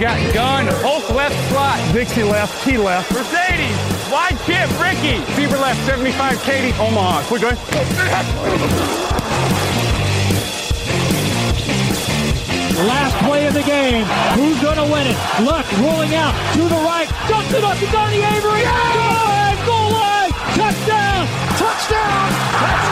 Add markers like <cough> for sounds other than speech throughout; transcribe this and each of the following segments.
Got gun, Hulk left slot. Dixie left, Key left. Mercedes, wide chip, Ricky. Fever left, 75, Katie, Omaha. We're good. Last play of the game. Who's going to win it? Luck rolling out to the right. Dumps it up to Donnie Avery. Goal line, goal line. Touchdown. Touchdown. Touchdown.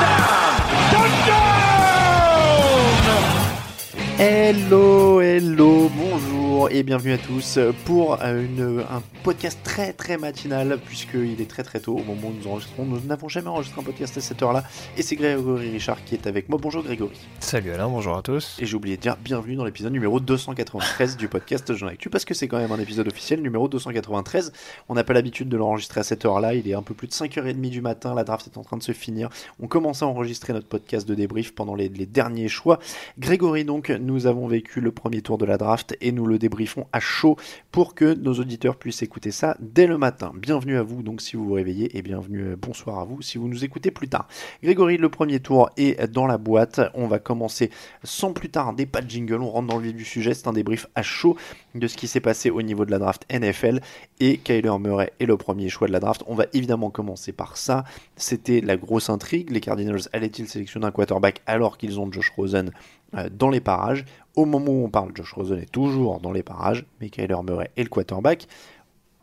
Hello, hello, bonjour et bienvenue à tous pour une, un podcast très très matinal puisqu'il est très très tôt au moment où nous enregistrons. Nous n'avons jamais enregistré un podcast à cette heure-là et c'est Grégory Richard qui est avec moi. Bonjour Grégory. Salut Alain, bonjour à tous. Et j'ai oublié de dire bienvenue dans l'épisode numéro 293 du podcast Jean Actu parce que c'est quand même un épisode officiel numéro 293. On n'a pas l'habitude de l'enregistrer à cette heure-là, il est un peu plus de 5h30 du matin, la draft est en train de se finir. On commence à enregistrer notre podcast de débrief pendant les, les derniers choix. Grégory donc, nous avons vécu le premier tour de la draft et nous le débriefons à chaud pour que nos auditeurs puissent écouter ça dès le matin. Bienvenue à vous donc si vous vous réveillez et bienvenue, euh, bonsoir à vous si vous nous écoutez plus tard. Grégory, le premier tour est dans la boîte. On va commencer sans plus tarder, pas de jingle, on rentre dans le vif du sujet. C'est un débrief à chaud de ce qui s'est passé au niveau de la draft NFL et Kyler Murray est le premier choix de la draft. On va évidemment commencer par ça. C'était la grosse intrigue. Les Cardinals allaient-ils sélectionner un quarterback alors qu'ils ont Josh Rosen euh, dans les parages? Au moment où on parle, Josh Rosen est toujours dans les parages, mais Kyler Murray est le quarterback.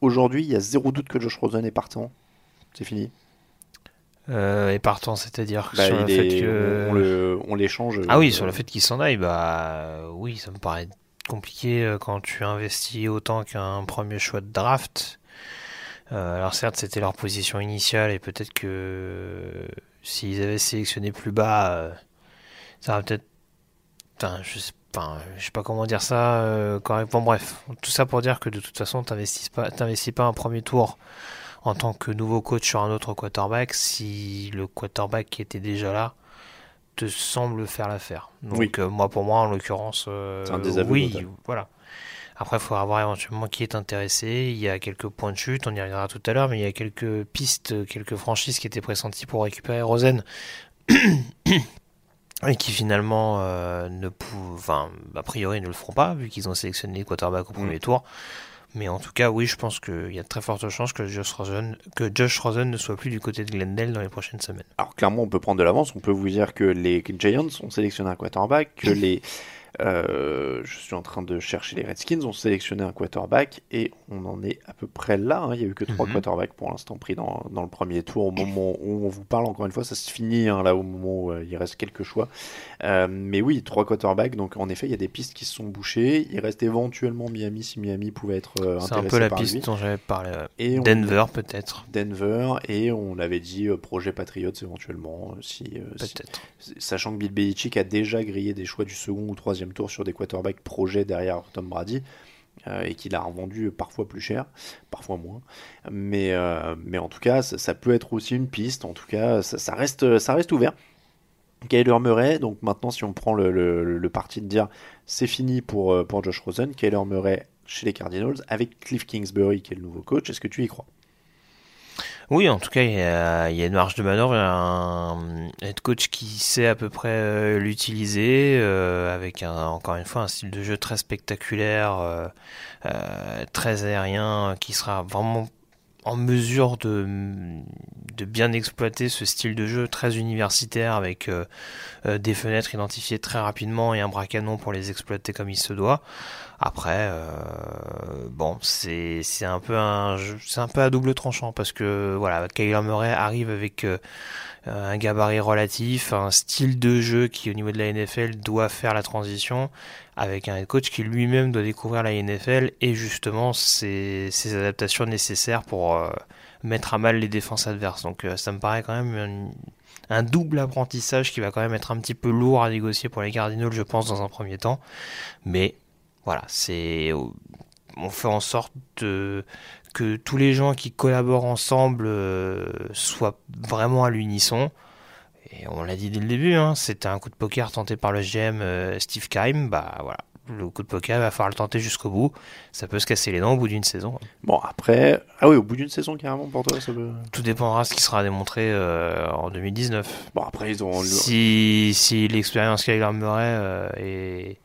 Aujourd'hui, il y a zéro doute que Josh Rosen est partant. C'est fini. Euh, et partant, c'est-à-dire Bah, sur le fait que. on l'échange. Ah oui, euh, sur le fait qu'il s'en aille, bah oui, ça me paraît compliqué euh, quand tu investis autant qu'un premier choix de draft. Euh, alors certes, c'était leur position initiale et peut-être que euh, s'ils avaient sélectionné plus bas, ça aurait peut-être... Enfin, je sais, je sais pas comment dire ça correctement. Bref, tout ça pour dire que de toute façon, t'investis pas, pas un premier tour en tant que nouveau coach sur un autre quarterback si le quarterback qui était déjà là te semble faire l'affaire. Donc Oui. euh, moi pour moi en l'occurrence euh, oui, total. voilà. Après il faudra voir éventuellement qui est intéressé, il y a quelques points de chute, on y reviendra tout à l'heure, mais il y a quelques pistes, quelques franchises qui étaient pressenties pour récupérer Rosen. <coughs> Et qui finalement euh, ne pou... enfin, a priori ne le feront pas vu qu'ils ont sélectionné le quarterback au Mm. premier tour. Mais en tout cas, oui, je pense qu'il y a de très fortes chances que Josh Rosen, que Josh Rosen ne soit plus du côté de Glendale dans les prochaines semaines. Alors clairement, on peut prendre de l'avance. On peut vous dire que les Giants ont sélectionné un quarterback, que les euh, je suis en train de chercher les Redskins ont sélectionné un quarterback et on en est à peu près là. hein. Il n'y a eu que trois Mhm. quarterbacks pour l'instant pris dans, dans le premier tour. Au moment où on vous parle, encore une fois, ça se finit hein, là au moment où euh, il reste quelques choix. Euh, mais oui, trois quarterbacks. Donc en effet, il y a des pistes qui se sont bouchées. Il reste éventuellement Miami si Miami pouvait être euh, C'est un peu la piste lui. dont j'avais parlé. ouais. Et Denver peut-être, Denver et on avait dit euh, projet Patriots éventuellement euh, si, euh, si- peut-être. sachant que Bill Belichick a déjà grillé des choix du second ou troisième tour sur des quarterbacks projets derrière Tom Brady euh, et qu'il a revendu parfois plus cher, parfois moins. Mais, euh, mais en tout cas, ça, peut être aussi une piste. En tout cas, ça, reste, ça reste ouvert. Kyler Murray, donc maintenant, si on prend le, parti de dire c'est fini pour, euh, pour Josh Rosen, Kyler Murray chez les Cardinals avec Cliff Kingsbury qui est le nouveau coach, est-ce que tu y crois? Oui, en tout cas, il y a, une marge de manœuvre, coach qui sait à peu près euh, l'utiliser, euh, avec un, encore une fois un style de jeu très spectaculaire, euh, très aérien, qui sera vraiment en mesure de, bien exploiter ce style de jeu très universitaire avec des fenêtres identifiées très rapidement et un bras canon pour les exploiter comme il se doit. Après, bon, c'est un peu un c'est un peu à double tranchant parce que voilà, Kyler Murray arrive avec un gabarit relatif, un style de jeu qui au niveau de la NFL doit faire la transition avec un head coach qui lui-même doit découvrir la NFL et justement ses, adaptations nécessaires pour euh, mettre à mal les défenses adverses. Donc euh, ça me paraît quand même un, double apprentissage qui va quand même être un petit peu lourd à négocier pour les Cardinals, je pense, dans un premier temps. Mais voilà, c'est on fait en sorte que tous les gens qui collaborent ensemble euh, soient vraiment à l'unisson. Et on l'a dit dès le début, hein, c'était un coup de poker tenté par le GM euh, Steve Keim. Bah voilà, le coup de poker, il va falloir le tenter jusqu'au bout. Ça peut se casser les dents au bout d'une saison. Bon, après. Ah oui, au bout d'une saison, carrément, pour toi, ça peut. Tout dépendra de ce qui sera démontré euh, en 2019. Bon, après, ils ont. Si, si l'expérience Kyler Murray est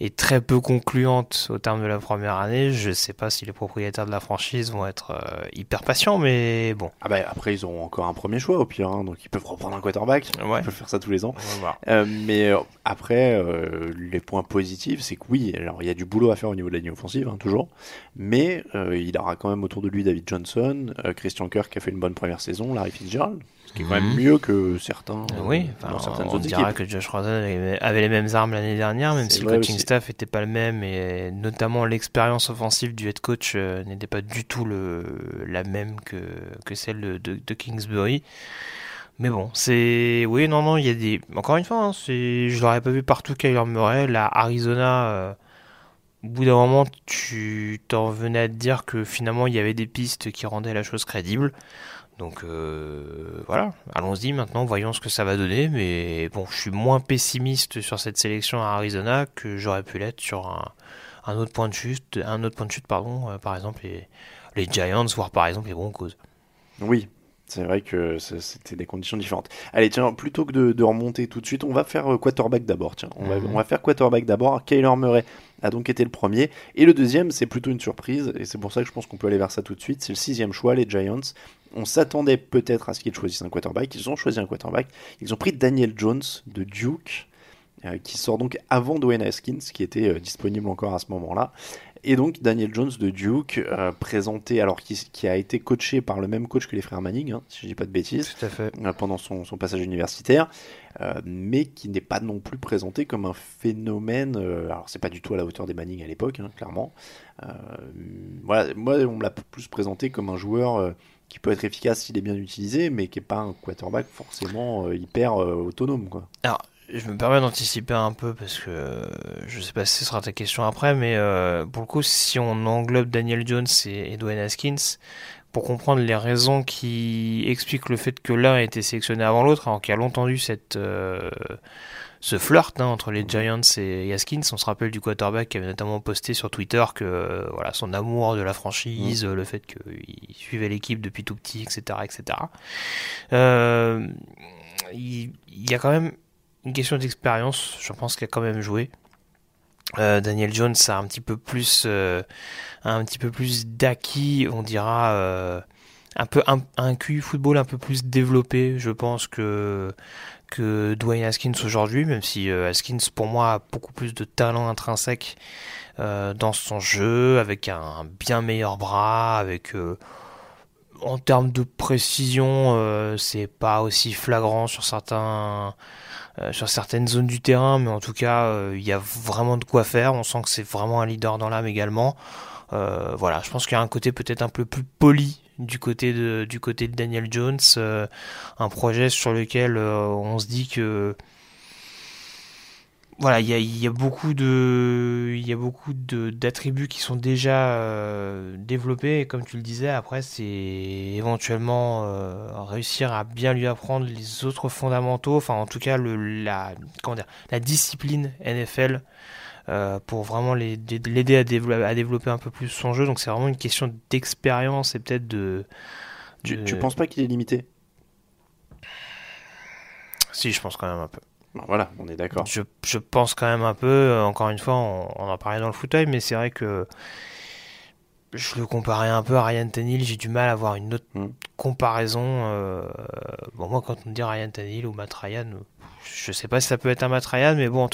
est très peu concluante au terme de la première année. Je ne sais pas si les propriétaires de la franchise vont être euh, hyper patients, mais bon. Ah bah, après, ils ont encore un premier choix au pire, hein, donc ils peuvent reprendre un quarterback. Ouais. Ils peuvent faire ça tous les ans. Euh, mais euh, après, les points positifs, c'est que oui, alors il y a du boulot à faire au niveau de la ligne offensive, hein, toujours, mais il aura quand même autour de lui David Johnson, Christian Kirk qui a fait une bonne première saison, Larry Fitzgerald, ce qui est quand même mhm. mieux que certains. oui, dans certaines on dira que Josh Rosen avait les mêmes armes l'année dernière, même si le coaching staff n'était pas le même et notamment l'expérience offensive du head coach euh, n'était pas du tout le, la même que, que celle de, de, Kingsbury. Mais bon, c'est. Oui, non, non, il y a des. Encore une fois, hein, je l'aurais pas vu partout Kyler Murray. La Arizona, euh, au bout d'un moment, tu t'en venais à te dire que finalement il y avait des pistes qui rendaient la chose crédible. Donc euh, voilà, allons-y maintenant, voyons ce que ça va donner. Mais bon, je suis moins pessimiste sur cette sélection à Arizona que j'aurais pu l'être sur un, autre point de chute, un autre point de chute, pardon, euh, par exemple les, les, Giants, voire par exemple les Broncos. Oui, c'est vrai que c'était des conditions différentes. Allez, tiens, plutôt que de, remonter tout de suite, on va faire euh, quarterback d'abord. Tiens, on, va, mhm. on va faire quarterback d'abord. Kyler Murray a donc été le premier. Et le deuxième, c'est plutôt une surprise. Et c'est pour ça que je pense qu'on peut aller vers ça tout de suite. C'est le sixième choix, les Giants on s'attendait peut-être à ce qu'ils choisissent un quarterback. Ils ont choisi un quarterback. Ils ont pris Daniel Jones de Duke, euh, qui sort donc avant Dwayne Haskins, qui était euh, disponible encore à ce moment-là. Et donc Daniel Jones de Duke, euh, présenté, alors qui, a été coaché par le même coach que les frères Manning, hein, si je dis pas de bêtises, pendant son, passage universitaire, mais qui n'est pas non plus présenté comme un phénomène. alors c'est pas du tout à la hauteur des Manning à l'époque, hein, clairement. voilà, moi on me l'a plus présenté comme un joueur qui peut être efficace s'il est bien utilisé, mais qui n'est pas un quarterback forcément euh, hyper euh, autonome. Quoi. Alors, je me permets d'anticiper un peu parce que je sais pas si ce sera ta question après, mais euh, pour le coup, si on englobe Daniel Jones et Edwin Haskins, pour comprendre les raisons qui expliquent le fait que l'un a été sélectionné avant l'autre, alors qu'il y a longtemps eu cette ce flirt hein, entre les Giants et Yaskins. On se rappelle du quarterback qui avait notamment posté sur Twitter que euh, voilà son amour de la franchise, mm. le fait qu'il suivait l'équipe depuis tout petit, etc. etc. Euh, il, y a quand même une question d'expérience, je pense qu'il a quand même joué. Euh, Daniel Jones a un petit peu plus, un petit peu plus d'acquis, on dira un peu un, un football un peu plus développé, je pense que que Dwayne Haskins aujourd'hui, même si euh, Haskins pour moi a beaucoup plus de talent intrinsèque euh, dans son jeu, avec un bien meilleur bras, avec euh, en termes de précision, c'est pas aussi flagrant sur certains sur certaines zones du terrain, mais en tout cas, il y a vraiment de quoi faire. On sent que c'est vraiment un leader dans l'âme également. voilà, je pense qu'il y a un côté peut-être un peu plus poli du côté de, du côté de Daniel Jones, euh, un projet sur lequel euh, on se dit que voilà, il y a, beaucoup de, il y a beaucoup d'attributs qui sont déjà euh, développés. Et comme tu le disais, après c'est éventuellement réussir à bien lui apprendre les autres fondamentaux. Enfin, en tout cas, le, la, comment dire, la discipline NFL euh, pour vraiment l'aider à, développer, un peu plus son jeu. Donc c'est vraiment une question d'expérience et peut-être de, Tu, ne penses pas qu'il est limité? Si, je pense quand même un peu. Voilà, on est d'accord. Je, je, pense quand même un peu, euh, encore une fois, on, en parlait dans le fauteuil, mais c'est vrai que je le comparais un peu à Ryan Tannehill, j'ai du mal à avoir une autre hmm. comparaison. Euh, bon, moi, quand on me dit Ryan Tannehill ou Matt Ryan, je sais pas si ça peut être un Matt Ryan, mais bon,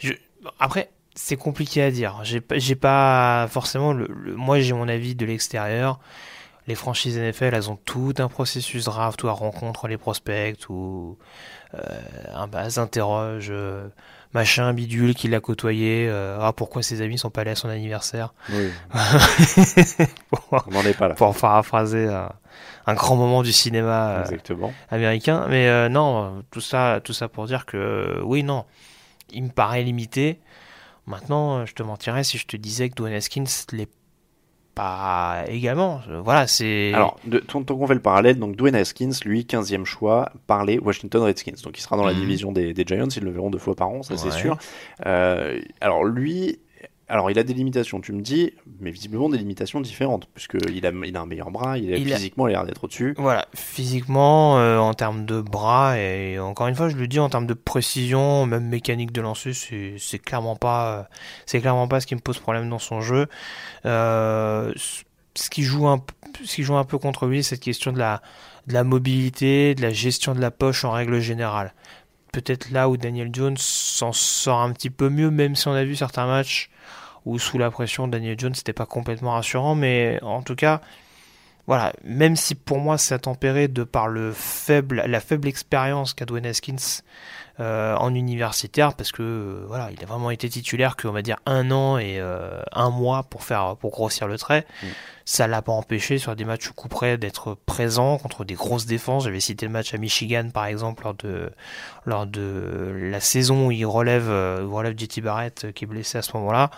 je, après, c'est compliqué à dire. J'ai pas forcément le, moi j'ai mon avis de l'extérieur. les franchises NFL, elles ont tout un processus draft où elles rencontrent les prospects, euh, un bah, s'interroge, euh, machin, bidule, qui l'a côtoyé, euh, ah pourquoi ses amis sont pas allés à son anniversaire. Oui, <laughs> pour, on n'en est pas là. pour paraphraser un, un grand moment du cinéma euh, américain. Mais euh, non, tout ça, tout ça pour dire que euh, oui, non, il me paraît limité. Maintenant, euh, je te mentirais si je te disais que Dwayne Haskins l'est pas également. Voilà, c'est. Alors, de, tant, tant qu'on fait le parallèle, donc Dwayne Haskins, lui, 15e choix par les Washington Redskins. Donc il sera dans la Mhm. division des, des Giants, ils le verront deux fois par an, ça c'est sûr. Euh, alors lui, alors il a des limitations, tu me dis, mais visiblement des limitations différentes, puisqu'il a, il a un meilleur bras, il, a- physiquement, il a l'air d'être au-dessus. Voilà, physiquement, euh, en termes de bras, et encore une fois, je le dis, en termes de précision, même mécanique de lancer, c'est clairement pas, euh, c'est clairement pas ce qui me pose problème dans son jeu. Euh, ce qui joue un, ce qui joue un peu contre lui, c'est cette question de la, de la mobilité, de la gestion de la poche en règle générale. Peut-être là où Daniel Jones s'en sort un petit peu mieux, même si on a vu certains matchs où sous la pression Daniel Jones c'était pas complètement rassurant, mais en tout cas, voilà, même si pour moi c'est tempéré de par le faible, la faible expérience qu'a Dwayne Haskins euh, en universitaire, parce que euh, voilà, il a vraiment été titulaire qu'on va dire un an et euh, un mois pour faire pour grossir le trait. Mm. Ça l'a pas empêché sur des matchs coup près d'être présent contre des grosses défenses. J'avais cité le match à Michigan par exemple lors de lors de la saison où il relève où relève JT Barrett qui est blessé à ce moment-là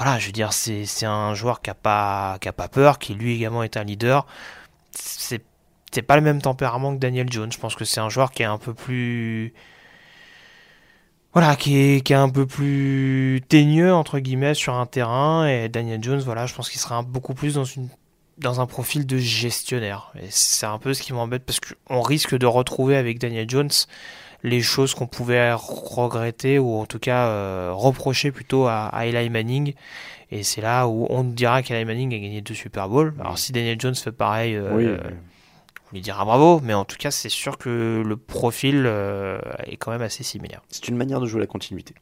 voilà, je veux dire, c'est un joueur qui a pas qui a pas peur, qui lui également est un leader. C'est c'est pas le même tempérament que Daniel Jones. Je pense que c'est un joueur qui est un peu plus voilà, qui est, qui est un peu plus teigneux entre guillemets sur un terrain et Daniel Jones, voilà, je pense qu'il sera beaucoup plus dans une dans un profil de gestionnaire. Et c'est un peu ce qui m'embête parce qu'on risque de retrouver avec Daniel Jones les choses qu'on pouvait regretter ou en tout cas euh, reprocher plutôt à, à Eli Manning. Et c'est là où on dira qu'Eli Manning a gagné deux Super Bowls. Alors si Daniel Jones fait pareil, euh, Oui, on lui dira bravo. Mais en tout cas, c'est sûr que le profil euh, est quand même assez similaire. c'est une manière de jouer la continuité.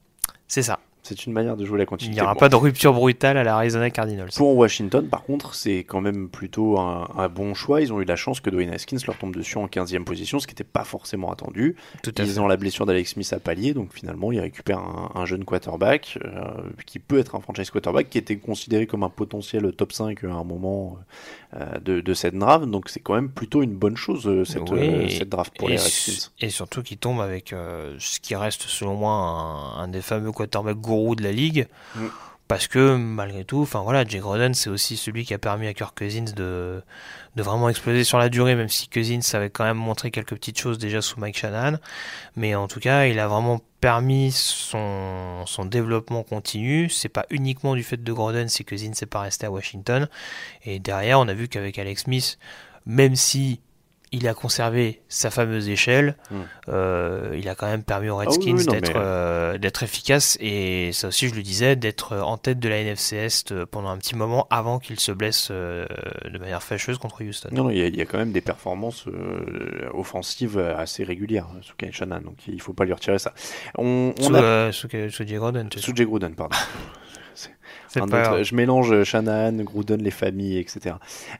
C'est ça. C'est une manière de jouer la Il continuité. n'y aura Bon. pas de rupture brutale à l'Arizona Cardinals. Pour Washington, par contre, c'est quand même plutôt un, un bon choix. Ils ont eu la chance que Dwayne Haskins leur tombe dessus en 15e position, ce qui n'était pas forcément attendu. Tout à fait. Ils ont la blessure d'Alex Smith à pallier, donc finalement, ils récupèrent un, un jeune quarterback euh, qui peut être un franchise quarterback, qui était considéré comme un potentiel top 5 à un moment euh, de, de cette draft. Donc c'est quand même plutôt une bonne chose, euh, cette, Oui, euh, cette draft pour et, les Redskins. et surtout qu'il tombe avec ce qui reste selon moi un, un des fameux quarterbacks gourous de la ligue. Mm. Parce que malgré tout, enfin voilà, Jay Groden c'est aussi celui qui a permis à Kirk Cousins de, de vraiment exploser sur la durée, même si Cousins avait quand même montré quelques petites choses déjà sous Mike Shanahan. Mais en tout cas, il a vraiment permis son, son développement continu. C'est pas uniquement du fait de Groden si Cousins n'est pas resté à Washington. Et derrière, on a vu qu'avec Alex Smith, même si il a conservé sa fameuse échelle. Mm. Euh, il a quand même permis aux oui, Redskins oui, d'être mais- euh, d'être efficace et ça aussi je le disais d'être en tête de la NFC Est euh, pendant un petit moment avant qu'il se blesse euh, de manière fâcheuse contre Houston. Non, il y, a- il y a quand même des performances offensives assez régulières sous Kyle Shanahan, donc il faut pas lui retirer ça. On, on Sous, a... sous, sous Jay sais. Sous Jay Gruden, pardon. <laughs> C'est Un pas autre- grave. je mélange Shanahan, Gruden, les familles, etc.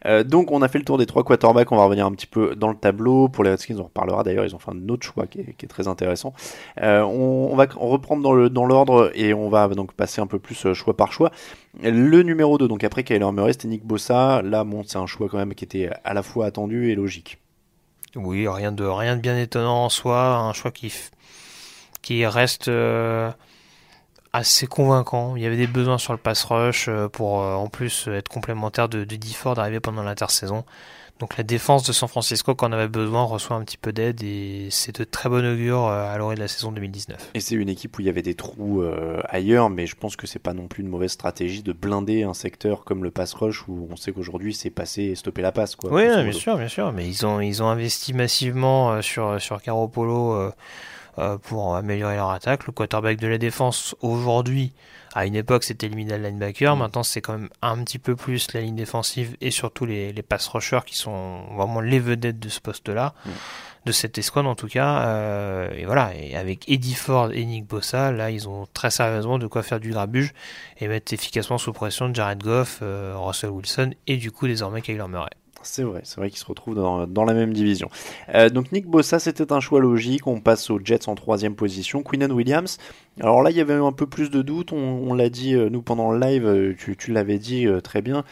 Euh, donc on a fait le tour des trois quarterbacks, on va revenir un petit peu dans le tableau. Pour les Redskins, on reparlera d'ailleurs, ils ont fait un autre choix qui est, qui est très intéressant. Euh, on, on va reprendre dans le dans l'ordre et on va donc passer un peu plus euh, choix par choix. Le numéro 2, donc après Kyler Murray, c'était Nick Bossa. Là, bon, c'est un choix quand même qui était à la fois attendu et logique. Oui, rien de rien de bien étonnant en soi, un choix qui qui reste euh, assez convaincant. Il y avait des besoins sur le pass rush euh, pour euh, en plus euh, être complémentaire de, de Dee Ford arrivé pendant l'intersaison. Donc la défense de San Francisco, quand on avait besoin, reçoit un petit peu d'aide et c'est de très bon augure à l'orée de la saison 2019. Et c'est une équipe où il y avait des trous euh, ailleurs, mais je pense que c'est pas non plus une mauvaise stratégie de blinder un secteur comme le pass rush où on sait qu'aujourd'hui c'est passer et stopper la passe. Quoi, Oui, bien sûr, bien sûr. Mais ils ont, ils ont investi massivement sur, sur Garoppolo euh, euh, pour améliorer leur attaque. Le quarterback de la défense, aujourd'hui, à une époque, c'était le middle linebacker. Mm. Maintenant, c'est quand même un petit peu plus la ligne défensive et surtout les, les pass rushers qui sont vraiment les vedettes de ce poste-là. Mm. De cette escouade en tout cas, Euh, et voilà. Et avec Eddie Ford et Nick Bossa, là, ils ont très sérieusement de quoi faire du grabuge et mettre efficacement sous pression Jared Goff, euh, Russell Wilson et du coup désormais Kyler Murray. C'est vrai, c'est vrai qu'ils se retrouvent dans, la même division. Euh, donc Nick Bossa, c'était un choix logique. On passe aux Jets en troisième position. Queenan Williams. Alors là, il y avait un peu plus de doutes. On, l'a dit, euh, nous, pendant le live, euh, tu, l'avais dit très bien.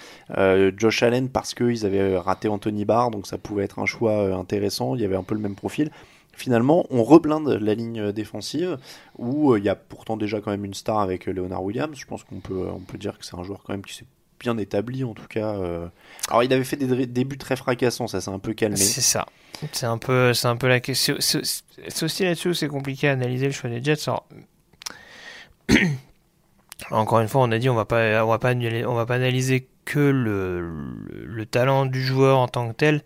Josh Allen, parce qu'ils avaient raté Anthony Barr, donc ça pouvait être un choix intéressant. Il y avait un peu le même profil. Finalement, on reblinde la ligne défensive, où il y a pourtant déjà quand même une star avec Leonard Williams. Je pense qu'on peut, on peut dire que c'est un joueur quand même qui s'est bien établi en tout cas. Euh. Alors il avait fait des début très fracassants, ça s'est un peu calmé. C'est ça. C'est un peu, c'est un peu la question. C'est aussi là-dessus c'est compliqué à analyser le choix des Jets. Alors... <clears throat> Encore une fois, on a dit on va pas, on va pas, on va pas analyser que le, le, le, talent du joueur en tant que tel.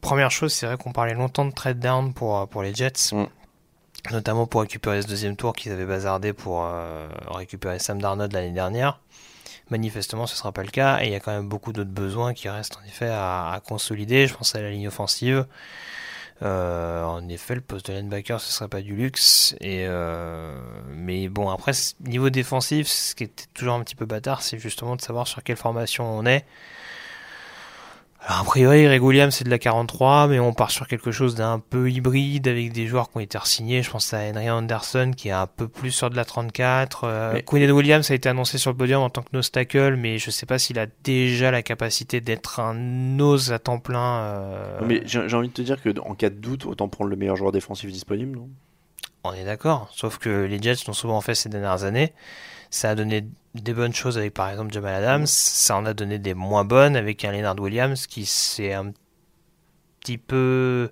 Première chose, c'est vrai qu'on parlait longtemps de trade down pour pour les Jets. Mm. Notamment pour récupérer ce deuxième tour qu'ils avaient bazardé pour euh, récupérer Sam Darnold l'année dernière. Manifestement, ce ne sera pas le cas et il y a quand même beaucoup d'autres besoins qui restent en effet à, à consolider. Je pense à la ligne offensive. Euh, en effet, le poste de linebacker, ce serait pas du luxe. Et euh, mais bon, après, niveau défensif, ce qui est toujours un petit peu bâtard, c'est justement de savoir sur quelle formation on est. Alors, a priori, Greg Williams c'est de la 43, mais on part sur quelque chose d'un peu hybride avec des joueurs qui ont été signés. Je pense à Henry Anderson qui est un peu plus sur de la 34. Euh, mais... Quinn Williams a été annoncé sur le podium en tant que nose tackle, mais je sais pas s'il a déjà la capacité d'être un nose à temps plein. Euh... Mais j'ai envie de te dire que en cas de doute, autant prendre le meilleur joueur défensif disponible. Non? On est d'accord, sauf que les Jets l'ont souvent fait ces dernières années. Ça a donné des bonnes choses avec par exemple Jamal Adams, ça en a donné des moins bonnes avec un Leonard Williams qui s'est un petit peu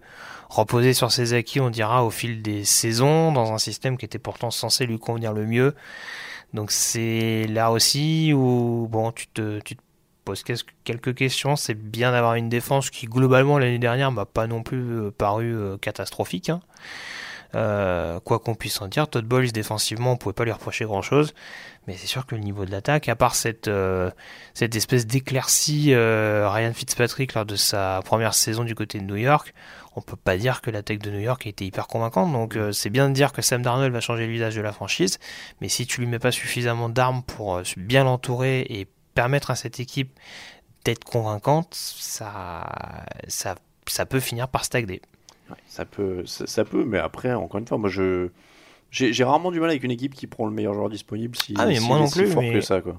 reposé sur ses acquis, on dira, au fil des saisons, dans un système qui était pourtant censé lui convenir le mieux. Donc c'est là aussi où bon, tu te, tu te poses quelques questions. C'est bien d'avoir une défense qui globalement l'année dernière m'a pas non plus paru catastrophique. Hein. Euh, quoi qu'on puisse en dire, Todd Bowles défensivement, on pouvait pas lui reprocher grand chose, mais c'est sûr que le niveau de l'attaque, à part cette, euh, cette espèce d'éclaircie euh, Ryan Fitzpatrick lors de sa première saison du côté de New York, on peut pas dire que l'attaque de New York a été hyper convaincante. Donc euh, c'est bien de dire que Sam Darnold va changer le visage de la franchise, mais si tu lui mets pas suffisamment d'armes pour bien l'entourer et permettre à cette équipe d'être convaincante, ça, ça, ça peut finir par stagner. Ouais, ça peut, ça, ça, peut, mais après, encore une fois, moi je j'ai rarement du mal avec une équipe qui prend le meilleur joueur disponible si, ah, mais si moi non plus, fort mais... que ça, quoi.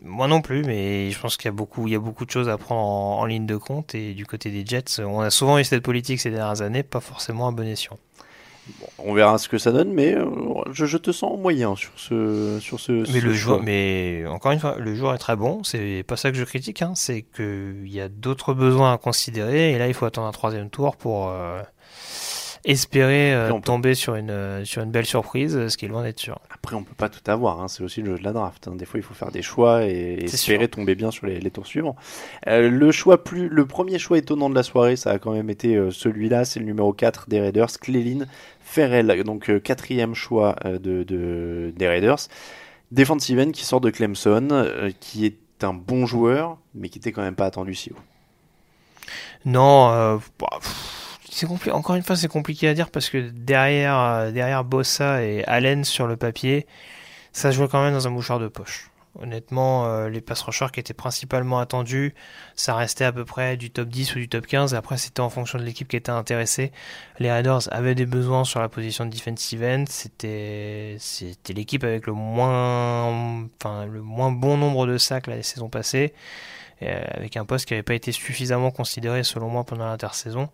Moi non plus, mais je pense qu'il y a beaucoup, il y a beaucoup de choses à prendre en, en, ligne de compte et du côté des Jets, on a souvent eu cette politique ces dernières années, pas forcément à bon escient. Bon, on verra ce que ça donne, mais euh, je, je, te sens moyen sur ce, sur ce. Mais ce le choix. joueur, mais encore une fois, le joueur est très bon. C'est pas ça que je critique, hein, c'est qu'il y a d'autres besoins à considérer et là il faut attendre un troisième tour pour. Euh, espérer euh, tomber sur une, euh, sur une belle surprise, ce qui est loin d'être sûr. Après, on peut pas tout avoir, hein. c'est aussi le jeu de la draft. Hein. Des fois, il faut faire des choix et espérer sûr. tomber bien sur les, les tours suivants. Euh, le, choix plus, le premier choix étonnant de la soirée, ça a quand même été euh, celui-là, c'est le numéro 4 des Raiders, Clelin Ferrell, donc euh, quatrième choix de, de, des Raiders. Defensive end qui sort de Clemson, qui est un bon joueur, mais qui était quand même pas attendu si haut. Non, euh, bah, c'est. Encore une fois, c'est compliqué à dire parce que derrière, euh, derrière Bossa et Allen sur le papier, ça se jouait quand même dans un mouchoir de poche. Honnêtement, euh, les pass rushers qui étaient principalement attendus, ça restait à peu près du top 10 ou du top 15. Après, c'était en fonction de l'équipe qui était intéressée. Les Raiders avaient des besoins sur la position de defensive end. C'était, c'était l'équipe avec le moins, enfin, le moins bon nombre de sacs la saison passée, avec un poste qui n'avait pas été suffisamment considéré selon moi pendant l'intersaison.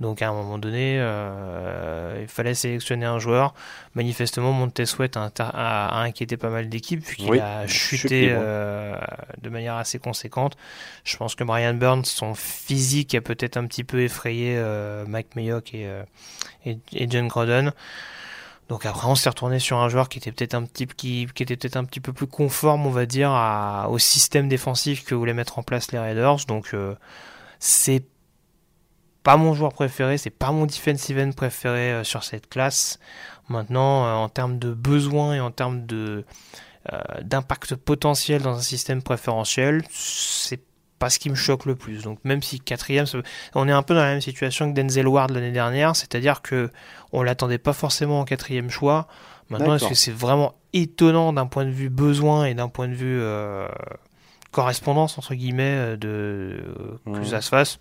Donc à un moment donné, euh, il fallait sélectionner un joueur. Manifestement, Montez Sweat a, a, a, inquiété pas mal d'équipes puisqu'il oui, a chuté euh, de manière assez conséquente. Je pense que Brian Burns, son physique a peut-être un petit peu effrayé euh, Mike Mayock et, et, et, John Groden. Donc après, on s'est retourné sur un joueur qui était peut-être un petit qui, qui était peut-être un petit peu plus conforme, on va dire, à, au système défensif que voulaient mettre en place les Raiders. Donc c'est pas mon joueur préféré, c'est pas mon defensive end préféré euh, sur cette classe. Maintenant, euh, en termes de besoins et en termes de euh, d'impact potentiel dans un système préférentiel, c'est pas ce qui me choque le plus. Donc même si quatrième, on est un peu dans la même situation que Denzel Ward l'année dernière, c'est-à-dire que on l'attendait pas forcément en quatrième choix. Maintenant, est-ce que c'est vraiment étonnant d'un point de vue besoin et d'un point de vue correspondance entre guillemets de que ça se fasse.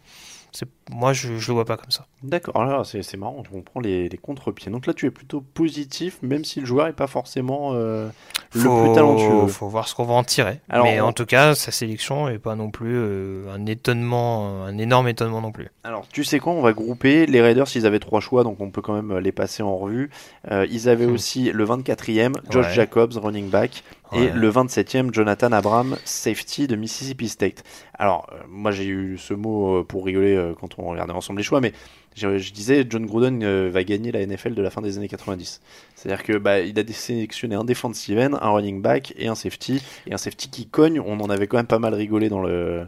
Moi je, je le vois pas comme ça. D'accord, alors c'est marrant, on prend les, les contre-pieds. Donc là, tu es plutôt positif, même si le joueur est pas forcément euh, le Faut- plus talentueux. Faut voir ce qu'on va en tirer. Alors, Mais on- en tout cas, sa sélection est pas non plus euh, un étonnement, un énorme étonnement non plus. Alors, tu sais quoi, on va grouper. Les Raiders, ils avaient trois choix, donc on peut quand même les passer en revue. Euh, ils avaient Hmm. aussi le 24e, Josh Ouais. Jacobs, running back, et le 27e, Jonathan Abram, safety de Mississippi State. Alors, euh, moi, j'ai eu ce mot euh, pour rigoler euh, quand on regardait ensemble les choix, mais je, je disais, John Gruden va gagner la NFL de la fin des années 90. C'est-à-dire que bah, il a sélectionné un defensive end, un running back et un safety. Et un safety qui cogne, on en avait quand même pas mal rigolé dans le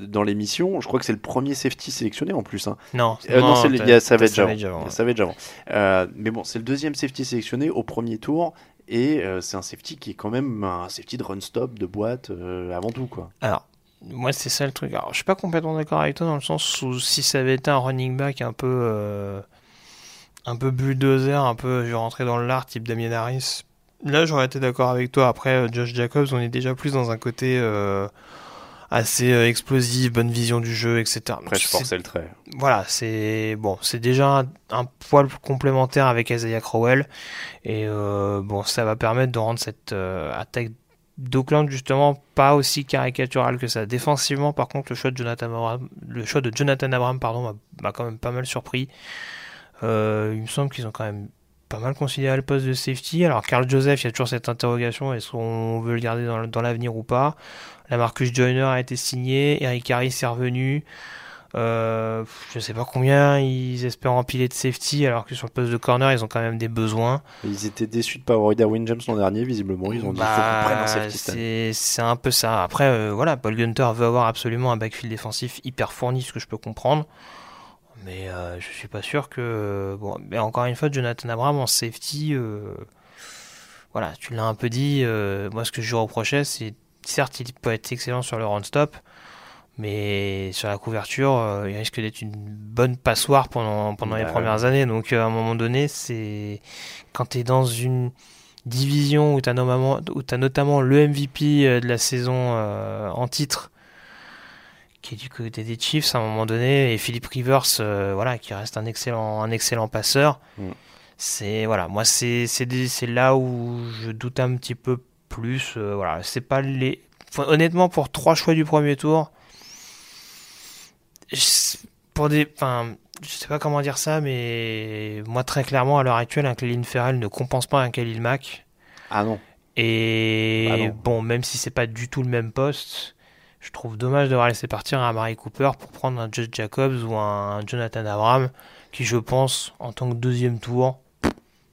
dans l'émission. Je crois que c'est le premier safety sélectionné en plus. hein. Non, Euh, non, c'est le- il y a Savage avant. Avant, ouais. Mais bon, c'est le deuxième safety sélectionné au premier tour. Et euh, c'est un safety qui est quand même un safety de run-stop, de boîte, euh, avant tout. quoi. Alors, moi, c'est ça le truc. Alors, je suis pas complètement d'accord avec toi dans le sens où si ça avait été un running back un peu, euh, un peu bulldozer, un peu, je dans le lard type Damien Harris, là, j'aurais été d'accord avec toi. Après, Josh Jacobs, on est déjà plus dans un côté assez euh, explosif, bonne vision du jeu, etc. Après, je forçais le trait. voilà, c'est bon, c'est déjà un, un poil complémentaire avec Isaiah Crowell et euh, bon, ça va permettre de rendre cette euh, attaque d'Oakland justement pas aussi caricaturale que ça. Défensivement, par contre, le choix de Jonathan Abram, le choix de Jonathan Abram, pardon, m'a- quand même pas mal surpris. Euh, il me semble qu'ils ont quand même pas mal considéré le poste de safety. Alors, Carl Joseph, il y a toujours cette interrogation est-ce qu'on veut le garder dans l'avenir ou pas? La Marcus Joyner a été signé, Eric Harris est revenu. Euh, je sais pas combien ils espèrent empiler de safety, alors que sur le poste de corner, ils ont quand même des besoins. Ils étaient déçus de pas avoir eu Darwin James l'an dernier, visiblement. Ils ont dit qu'il faut qu'on prenne un Bah, safety c'est un peu ça. Après, euh, voilà, Paul Gunter veut avoir absolument un backfield défensif hyper fourni, ce que je peux comprendre. Mais euh, je suis pas sûr que. Bon, mais encore une fois, Jonathan Abram en safety, euh, voilà, tu l'as un peu dit. moi, ce que je lui reprochais, c'est certes, il peut être excellent sur le run-stop, mais sur la couverture, euh, il risque d'être une bonne passoire pendant, pendant les Bah, premières années. Donc, euh, à un moment donné, c'est quand tu es dans une division où tu as, notamment, le MVP euh, de la saison en titre qui est du côté des Chiefs à un moment donné et Philippe Rivers voilà qui reste un excellent un excellent passeur Mm. c'est voilà moi c'est là où je doute un petit peu plus euh, voilà c'est pas les enfin, honnêtement pour trois choix du premier tour pour des enfin je sais pas comment dire ça mais moi très clairement à l'heure actuelle un Clelin Ferrell ne compense pas un Khalil Mack Ah non. et Bah non. bon, même si c'est pas du tout le même poste, je trouve dommage d'avoir laissé partir un Mary Cooper pour prendre un Josh Jacobs ou un Jonathan Abram, qui je pense, en tant que deuxième tour,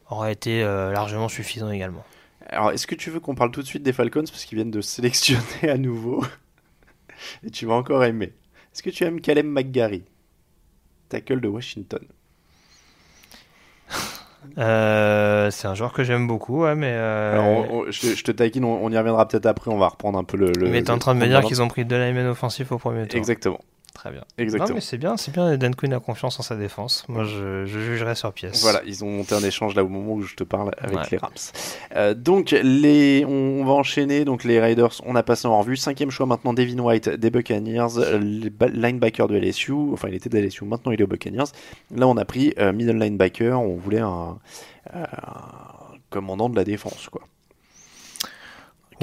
aurait été euh, largement suffisant également. Alors, est-ce que tu veux qu'on parle tout de suite des Falcons parce qu'ils viennent de sélectionner à nouveau <laughs> Et tu vas encore aimer. Est-ce que tu aimes Caleb McGarry Tackle de Washington? Euh, c'est un joueur que j'aime beaucoup, ouais, mais. euh, Alors, on- on- je, je te taquine, on, on y reviendra peut-être après, on va reprendre un peu le. le mais t'es en train de me dire qu'ils ont pris deux linemen offensifs au premier tour. Exactement. Très bien. Exactement. Non, mais c'est bien, c'est bien. Dan Quinn a confiance en sa défense. Moi, je, je jugerai sur pièce. Voilà, ils ont monté un échange là au moment où je te parle avec Ouais. les Rams. Euh, donc les, on, va enchaîner. Donc les Raiders, on a passé en revue. Cinquième choix maintenant, Devin White des Buccaneers, le ba- linebacker de LSU. Enfin, il était de LSU, maintenant il est aux Buccaneers. Là, on a pris euh, middle linebacker. On voulait un, euh, un commandant de la défense, quoi.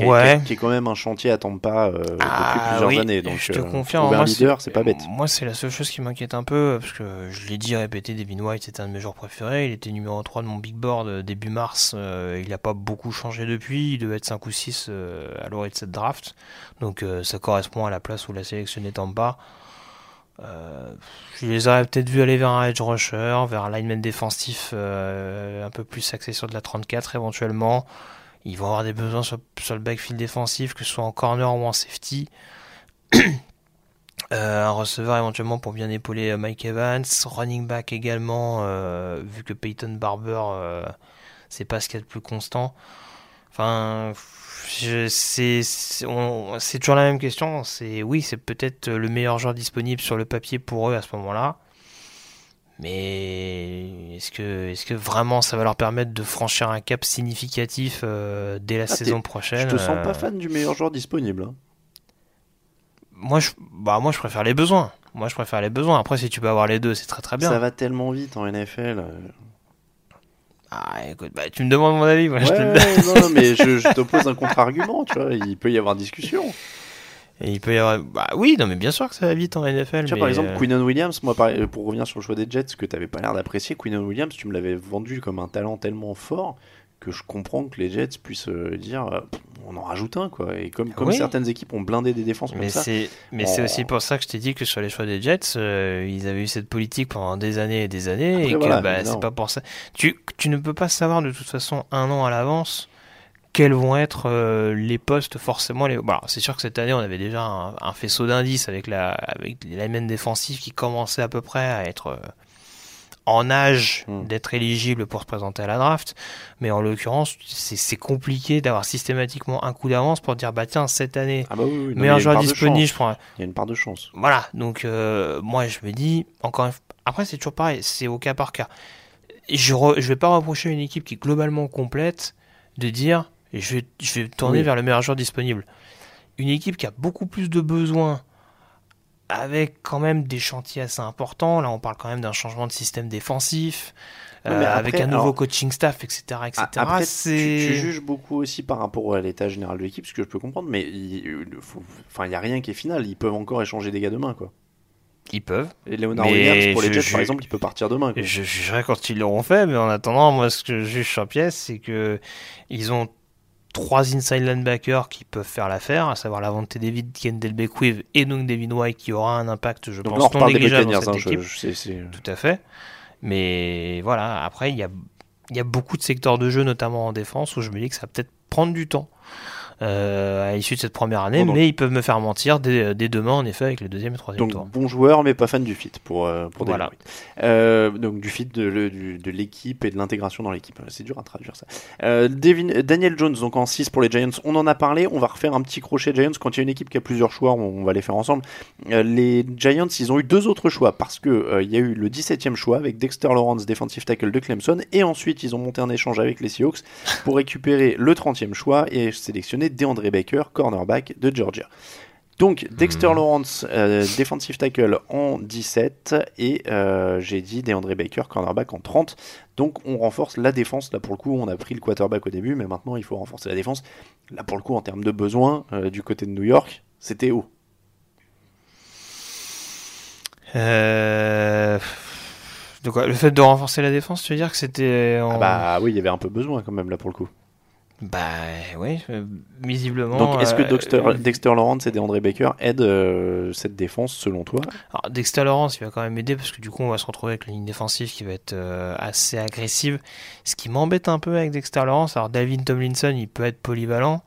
Qui, est- Ouais. est- qui est quand même un chantier à Tampa euh, depuis Ah, plusieurs oui, années. Donc, je te euh, confirme. moi, leader, c'est pas bête. Moi, c'est la seule chose qui m'inquiète un peu, parce que je l'ai dit, répété, Devin White, c'était un de mes joueurs préférés. Il était numéro 3 de mon big board euh, début mars. Euh, il n'a pas beaucoup changé depuis. Il devait être 5 ou 6 euh, à l'orée de cette draft. Donc, ça correspond à la place où l'a sélectionné Tampa. Euh, je les aurais peut-être vus aller vers un edge rusher, vers un lineman défensif euh, un peu plus axé sur de la 34 éventuellement. Ils vont avoir des besoins sur, le backfield défensif, que ce soit en corner ou en safety. <clears throat> Euh, un receveur éventuellement pour bien épauler euh, Mike Evans, running back également, euh, vu que Peyton Barber, c'est pas ce qu'il y a de plus constant. Enfin, c'est toujours la même question. C'est oui, c'est peut-être le meilleur joueur disponible sur le papier pour eux à ce moment-là. Mais est-ce que, est-ce que vraiment ça va leur permettre de franchir un cap significatif euh, dès la Ah, saison Je prochaine te sens euh, pas fan du meilleur joueur disponible. hein. moi, je, bah, moi, je préfère les besoins. Moi, je préfère les besoins. Après, si tu peux avoir les deux, c'est très très bien. Ça va tellement vite en NFL. Ah, écoute, bah, tu me demandes mon avis. Moi, je te non, non, mais je, je t'oppose un contre-argument, tu vois. Il peut y avoir discussion. Et il peut y avoir. Bah oui, non, mais bien sûr que ça va vite en NFL. Tu vois, mais, par exemple, euh, Quinnon Williams, moi, pour revenir sur le choix des Jets, que tu pas l'air d'apprécier, Quinnon Williams, tu me l'avais vendu comme un talent tellement fort que je comprends que les Jets puissent euh, dire euh, on en rajoute un, quoi. Et comme, comme Oui. certaines équipes ont blindé des défenses comme Mais ça. c'est mais c'est aussi pour ça que je t'ai dit que sur les choix des Jets, euh, ils avaient eu cette politique pendant des années et des années Après, et que bah, c'est pas pour ça. Tu tu ne peux pas savoir de toute façon un an à l'avance quels vont être euh, les postes forcément les. Bon, alors, c'est sûr que cette année on avait déjà un, un faisceau d'indices avec la avec linemen défensifs qui commençaient à peu près à être euh, en âge Hmm. d'être éligibles pour se présenter à la draft. Mais en l'occurrence, c'est compliqué d'avoir systématiquement un coup d'avance pour dire bah tiens cette année Ah bah oui, oui, non, meilleur joueur disponible, je prends. Il y a une part de chance. Voilà, donc euh, moi je me dis, encore une après c'est toujours pareil, c'est au cas par cas. Je, re- je vais pas reprocher une équipe qui est globalement complète de dire, je vais, je vais tourner Oui. vers le meilleur joueur disponible. Une équipe qui a beaucoup plus de besoins, avec quand même des chantiers assez importants, là on parle quand même d'un changement de système défensif, euh, avec un nouveau alors- coaching staff, etc. etc. Après, tu, juges beaucoup aussi par rapport à l'état général de l'équipe, ce que je peux comprendre, mais il n'y a rien qui est final. Ils peuvent encore échanger des gars demain, quoi. Ils peuvent. Et Leonard Mais Williams, pour les je- Jets, je- par exemple, il peut partir demain. quoi. Je jugerai quand ils l'auront fait, mais en attendant, moi, ce que je juge sur pièce, c'est que ils ont trois inside linebackers qui peuvent faire l'affaire, à savoir la vente David, Kendall Beckwith et donc Devin White, qui aura un impact, je Donc pense, non négligeable dans hein, cette je- équipe. je sais, c'est- Tout à fait. Mais voilà, après, il y a, il y a beaucoup de secteurs de jeu, notamment en défense, où je me dis que ça va peut-être prendre du temps. Euh, à l'issue de cette première année, Bon, mais ils peuvent me faire mentir dès, dès demain, en effet, avec le deuxième et troisième Donc tour. bon joueur, mais pas fan du fit pour, euh, pour Voilà. Euh, donc du fit de, l'équipe et de l'intégration dans l'équipe. C'est dur à traduire ça. Euh, Devin- Daniel Jones, donc en 6 pour les Giants, on en a parlé. On va refaire un petit crochet Giants. Quand il y a une équipe qui a plusieurs choix, on, on va les faire ensemble. Euh, les Giants, ils ont eu deux autres choix parce que euh, il y a eu le 17e choix avec Dexter Lawrence, defensive tackle de Clemson, et ensuite ils ont monté un échange avec les Seahawks pour récupérer le 30e choix et sélectionner DeAndre Baker, cornerback de Georgia. Donc Dexter Lawrence, euh, defensive tackle en 17 et euh, j'ai dit DeAndre Baker, cornerback en 30. Donc on renforce la défense. Là pour le coup, on a pris le quarterback au début, mais maintenant il faut renforcer la défense. Là pour le coup, en termes de besoins, euh, du côté de New York, c'était haut. Euh... De quoi? Le fait de renforcer la défense, tu veux dire que c'était en... Ah bah oui, il y avait un peu besoin quand même là pour le coup. Bah oui, visiblement. Donc est-ce que euh, Dexter, euh, Dexter Lawrence et DeAndre Baker aident euh, cette défense selon toi? Alors, Dexter Lawrence, il va quand même aider parce que du coup, on va se retrouver avec une ligne défensive qui va être euh, assez agressive. Ce qui m'embête un peu avec Dexter Lawrence, alors David Tomlinson, il peut être polyvalent,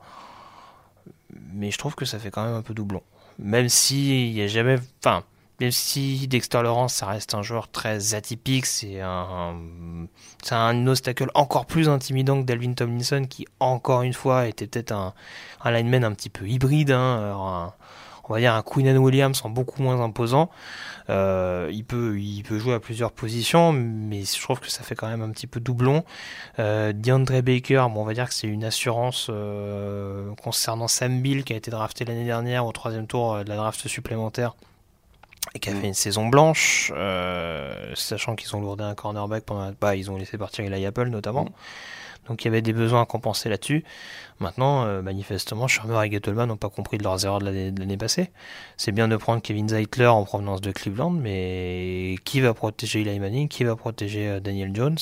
mais je trouve que ça fait quand même un peu doublon. Même si il y a jamais, enfin, même si Dexter Lawrence, ça reste un joueur très atypique, c'est un, c'est un obstacle encore plus intimidant que Dalvin Tomlinson, qui encore une fois était peut-être un, un lineman un petit peu hybride, hein, un- on va dire un Queenan Williams en beaucoup moins imposant. Euh, il, peut, il peut jouer à plusieurs positions, mais je trouve que ça fait quand même un petit peu doublon. Euh, DeAndre Baker, bon, on va dire que c'est une assurance euh, concernant Sam Bill qui a été drafté l'année dernière au troisième tour de la draft supplémentaire et qui a Mm. fait une saison blanche, euh, sachant qu'ils ont lourdé un cornerback pendant bah, ils ont laissé partir Eli Apple notamment. Mm. Donc il y avait des besoins à compenser là-dessus. Maintenant, euh, manifestement, Shermer et Gettleman n'ont pas compris de leurs erreurs de l'année, passée. C'est bien de prendre Kevin Zeitler en provenance de Cleveland, mais qui va protéger Eli Manning? Qui va protéger euh, Daniel Jones?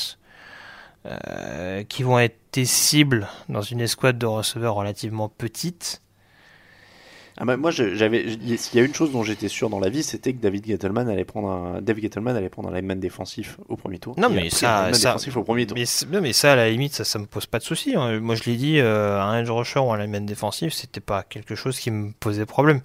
Euh, Qui vont être tes cibles dans une escouade de receveurs relativement petite Ah bah, moi, j'avais, il y a une chose dont j'étais sûr dans la vie, c'était que David Gettleman allait prendre un, Dave Gettleman allait prendre un lineman défensif au premier tour. Non, mais ça- défensif au premier tour. Mais, non, mais ça, à la limite, ça, ça me pose pas de souci. hein. Moi, je l'ai dit, euh, un edge rusher ou un lineman défensif, c'était pas quelque chose qui me posait problème.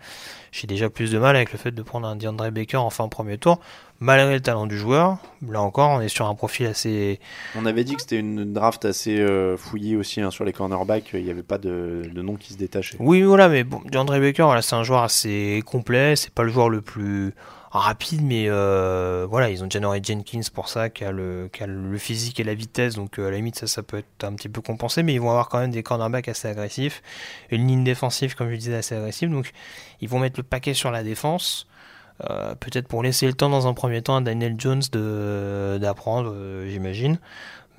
J'ai déjà plus de mal avec le fait de prendre un DeAndre Baker en fin premier tour, malgré le talent du joueur. Là encore, on est sur un profil assez. On avait dit que c'était une draft assez euh, fouillée aussi hein, sur les cornerbacks. Il n'y avait pas de, de nom qui se détachait. Oui, voilà, mais bon, DeAndre Baker, voilà, c'est un joueur assez complet. C'est pas le joueur le plus rapide, mais euh, voilà, ils ont Janory Jenkins pour ça, qui a, le, qui a le physique et la vitesse, donc euh, à la limite, ça, ça peut être un petit peu compensé, mais ils vont avoir quand même des cornerbacks assez agressifs, une ligne défensive, comme je disais, assez agressive, donc ils vont mettre le paquet sur la défense. Euh, peut-être pour laisser le temps dans un premier temps à Daniel Jones d'apprendre, euh, j'imagine.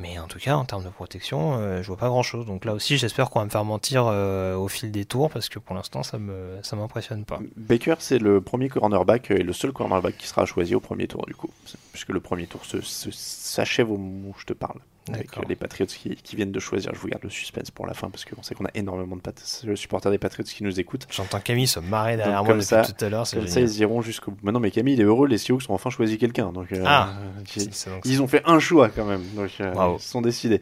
Mais en tout cas, en termes de protection, euh, je vois pas grand chose. Donc là aussi, j'espère qu'on va me faire mentir euh, au fil des tours parce que pour l'instant, ça me ça m'impressionne pas. Baker, c'est le premier cornerback et le seul cornerback qui sera choisi au premier tour, du coup. Puisque le premier tour se- se- s'achève au moment où je te parle. Avec euh, les Patriots qui, qui viennent de choisir. Je vous garde le suspense pour la fin parce qu'on sait qu'on a énormément de supporters des Patriots qui nous écoutent. J'entends Camille se marrer derrière Donc, moi comme ça- tout à l'heure. Comme ça, ils iront jusqu'au bout. Mais non, mais Camille, il est heureux. Les Seahawks ont enfin choisi quelqu'un. Donc, euh, Ah. ils- ont fait un choix quand même, donc euh, ils se sont décidés.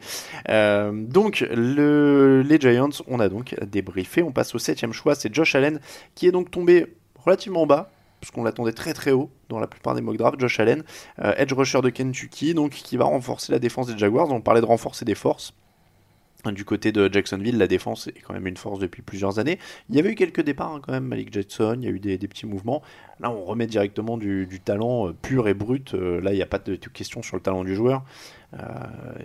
Euh, donc le, les Giants, on a donc débriefé. On passe au septième choix, c'est Josh Allen qui est donc tombé relativement bas, parce l'attendait très très haut dans la plupart des mock drafts. Josh Allen, euh, edge rusher de Kentucky, donc qui va renforcer la défense des Jaguars. On parlait de renforcer des forces. Du côté de Jacksonville, la défense est quand même une force depuis plusieurs années. Il y avait eu quelques départs hein, quand même, Malik Jackson, il y a eu des, petits mouvements. Là, on remet directement du, du talent euh, pur et brut. Euh, là, il n'y a pas de, question sur le talent du joueur.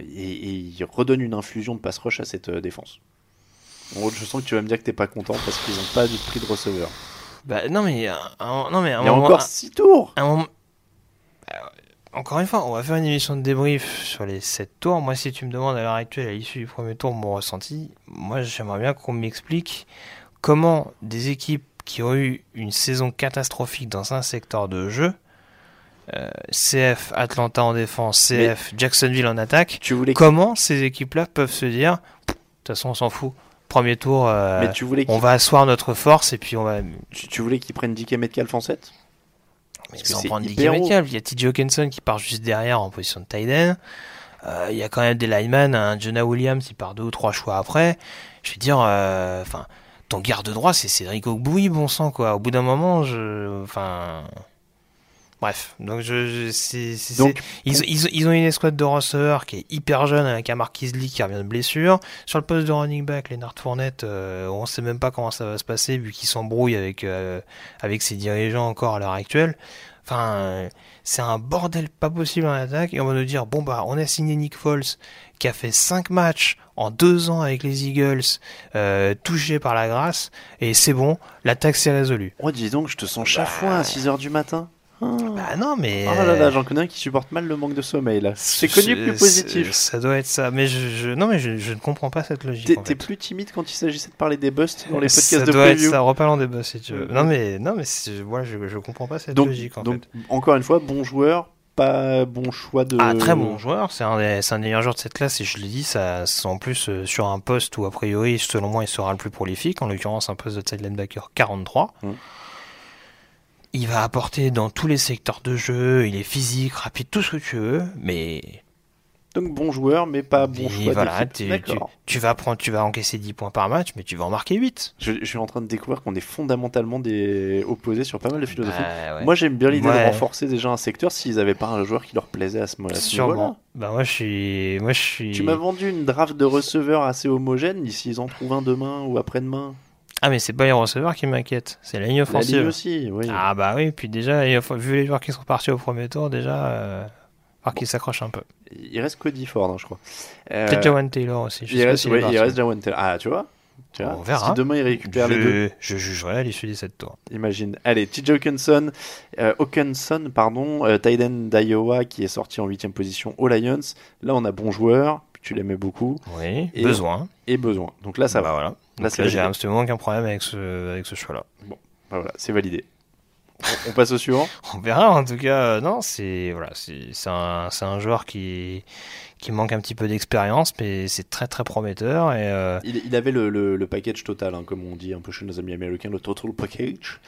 Et, il redonne une infusion de pass rush à cette défense. En gros, je sens que tu vas me dire que t'es pas content parce qu'ils n'ont pas de prix de receveur. Bah, non mais euh, un- non mais un Il y a moment- encore 6 tours un moment- Euh, Encore une fois, on va faire une émission de débrief sur les 7 tours. Moi, si tu me demandes à l'heure actuelle, à l'issue du premier tour, mon ressenti, moi, j'aimerais bien qu'on m'explique comment des équipes qui ont eu une saison catastrophique dans un secteur de jeu, euh, CF, Atlanta en défense, CF, Jacksonville en attaque, Tu voulais, comment ces équipes-là peuvent se dire, de toute façon, on s'en fout. Premier tour, euh, mais tu voulais on qu'ils va asseoir notre force et puis on va tu, tu voulais qu'ils prennent DK Metcalf en 7 Mais que sans c'est prendre hyper Dickie haut. Metcalf, il y a TJ Hawkinson qui part juste derrière en position de tight end. Euh, il y a quand même des linemen, un Jonah Williams qui part deux ou trois choix après. Je veux dire, euh, enfin, ton garde droit, c'est Cédric Ogboui, bon sang, quoi. Au bout d'un moment, je. Enfin. Bref, donc je, je- c'est, c'est- Donc, ils, ils, ils ont une escouade de receveurs qui est hyper jeune avec un Marquis Lee qui revient de blessure. Sur le poste de running back, Lennart Fournette, euh, on sait même pas comment ça va se passer vu qu'il s'embrouille avec, euh, avec ses dirigeants encore à l'heure actuelle. Enfin, c'est un bordel pas possible en attaque et on va nous dire bon bah on a signé Nick Foles qui a fait 5 matchs en 2 ans avec les Eagles, euh, touché par la grâce et c'est bon, l'attaque s'est résolue. oh, dis donc, je te sens chafouin à 6h du matin. Ah. Bah non mais Oh là là, j'en connais un qui supporte mal le manque de sommeil là. C'est connu plus positif. Ça doit être ça, mais je, je- non mais je, je ne comprends pas cette logique. T'es en t'es fait. plus timide quand il s'agissait de parler des busts dans les ça podcasts de doit être preview. ça, reparlons des boss si tu veux. Mhm. Non mais non mais voilà, je, je comprends pas cette Donc, logique en donc fait. encore une fois, bon joueur, pas bon choix de. Ah, très bon joueur, c'est un, des- c'est un des meilleurs joueurs de cette classe et je l'ai dit, ça, c'est en plus euh, sur un poste où a priori, selon moi, il sera le plus prolifique, en l'occurrence un poste de linebacker 43. Mm. Il va apporter dans tous les secteurs de jeu, il est physique, rapide, tout ce que tu veux, mais Donc bon joueur, mais pas bon choix. voilà, tu, tu, D'accord. tu vas prendre, tu vas encaisser 10 points par match, mais tu vas en marquer 8. Je, je suis en train de découvrir qu'on est fondamentalement des opposés sur pas mal de philosophies. Bah, ouais. Moi, j'aime bien l'idée de renforcer déjà un secteur s'ils avaient pas un joueur qui leur plaisait à ce, mo- à ce niveau-là. Sûrement. Bah moi je suis, moi je suis. Tu m'as vendu une draft de receveurs assez homogène. S'ils en trouvent un demain ou après-demain, Ah mais c'est pas les receveurs qui m'inquiètent, c'est la ligne la offensive. ligne aussi. Oui. Ah bah oui, puis déjà, vu les joueurs qui sont partis au premier tour, déjà, euh, voir qu'ils s'accrochent un peu. Il reste Cody Ford, hein, je crois. Euh, Peut-être Jawan Taylor aussi. Je il sais reste, ouais, il reste Jawan Taylor. Ah, tu vois, tu vois On verra. Si demain il récupère les deux, je, je jugerai à l'issue des 7 tours. imagine. Allez, TJ Hawkinson, euh, Hawkinson, pardon, euh, end d'Iowa qui est sorti en 8 position aux Lions. Là, on a bon joueur, tu l'aimais beaucoup, Oui, Et- besoin. et besoin. Donc là, ça bah va. voilà. Là, là, j'ai absolument aucun problème avec ce, avec ce choix-là. Bah, voilà, c'est validé. On- on passe au suivant. <laughs> On verra, en tout cas, euh, non, c'est voilà, c'est un, un joueur qui, qui manque un petit peu d'expérience, mais c'est très très prometteur. Et, euh, Il, il avait le, le- le package total, hein, comme on dit un peu chez nos amis américains, le total package.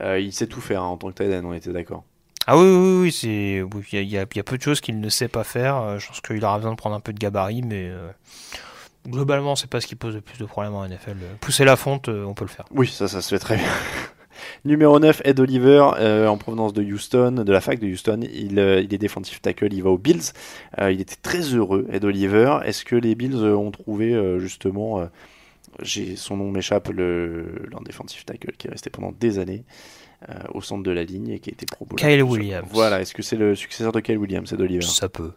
Euh, il sait tout faire hein, en tant que tight on était d'accord. Ah oui, oui, oui, c'est, il y, a- peu de choses qu'il ne sait pas faire. Euh, Je pense qu'il aura besoin de prendre un peu de gabarit, mais euh, globalement, c'est pas ce qui pose le plus de problèmes en NFL. Euh, Pousser la fonte, on peut le faire. Oui, ça, ça se fait très bien. <laughs> Numéro 9, Ed Oliver, en provenance de Houston, de la fac de Houston. Il, il est défensif tackle, il va aux Bills. Il était très heureux, Ed Oliver. Est-ce que les Bills ont trouvé justement, j'ai son nom m'échappe, leur défensif tackle qui est resté pendant des années euh, au centre de la ligne et qui a été pro bowler. Kyle Williams. Voilà, est-ce que c'est le successeur de Kyle Williams, c'est d'Oliver Ça peut.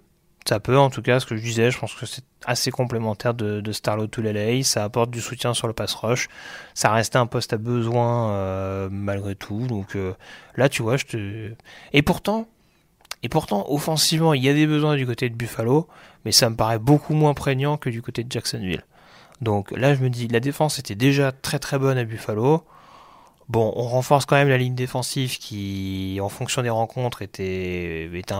Ça peut, en tout cas, ce que je disais, je pense que c'est assez complémentaire de, de Starlo. Ça apporte du soutien sur le pass rush. Ça restait un poste à besoin euh, malgré tout. Donc euh, là, tu vois, je te. Et pourtant, et pourtant, offensivement, il y a des besoins du côté de Buffalo, mais ça me paraît beaucoup moins prégnant que du côté de Jacksonville. Donc là, je me dis, la défense était déjà très très bonne à Buffalo. Bon, on renforce quand même la ligne défensive qui, en fonction des rencontres, était, était un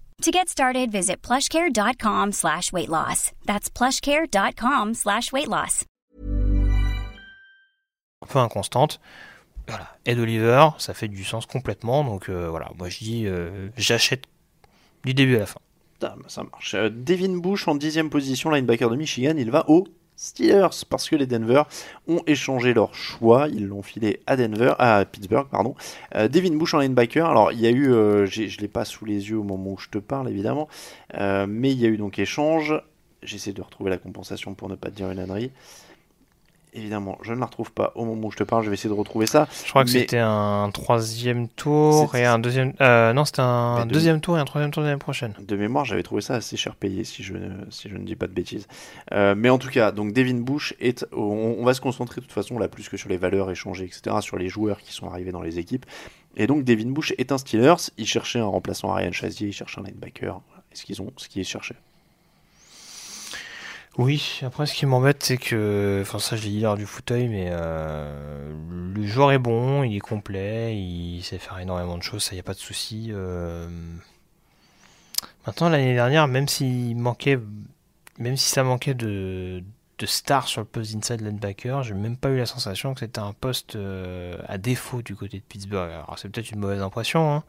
To get started, visit plushcare.com slash weight loss. That's plushcare.com slash weight loss. un peu inconstante. Voilà. Ed Oliver, ça fait du sens complètement. Donc euh, voilà, moi je dis, euh, j'achète du début à la fin. Ça marche. Euh, Devin Bush en dixième position, linebacker de Michigan, il va au Steelers parce que les Denver ont échangé leur choix, ils l'ont filé à Denver, à Pittsburgh, pardon. Euh, Devin Bush en linebacker, alors il y a eu, euh, je l'ai pas sous les yeux au moment où je te parle évidemment, euh, mais il y a eu donc échange. J'essaie de retrouver la compensation pour ne pas te dire une ânerie. Évidemment, je ne la retrouve pas au moment où je te parle. Je vais essayer de retrouver ça. Je crois que c'était un troisième tour et un deuxième. euh, non, c'était un de- deuxième tour et un troisième tour l'année prochaine. De mémoire, j'avais trouvé ça assez cher payé, si je, ne- si je ne dis pas de bêtises. Euh, mais en tout cas, donc Devin Bush est. On, on va se concentrer de toute façon là plus que sur les valeurs échangées, etc., sur les joueurs qui sont arrivés dans les équipes. Et donc Devin Bush est un Steelers. Il cherchait un remplaçant à Ryan Chazier, il cherchait un linebacker. Voilà. Est-ce qu'ils ont ce qu'ils cherchaient Oui, après ce qui m'embête, c'est que. Enfin, ça, je l'ai dit lors du fauteuil, mais euh, le joueur est bon, il est complet, il sait faire énormément de choses, ça y a pas de souci. euh. Maintenant, l'année dernière, même s'il manquait. Même si ça manquait de, stars sur le poste d'inside linebacker, j'ai même pas eu la sensation que c'était un poste euh, à défaut du côté de Pittsburgh. Alors, c'est peut-être une mauvaise impression, hein,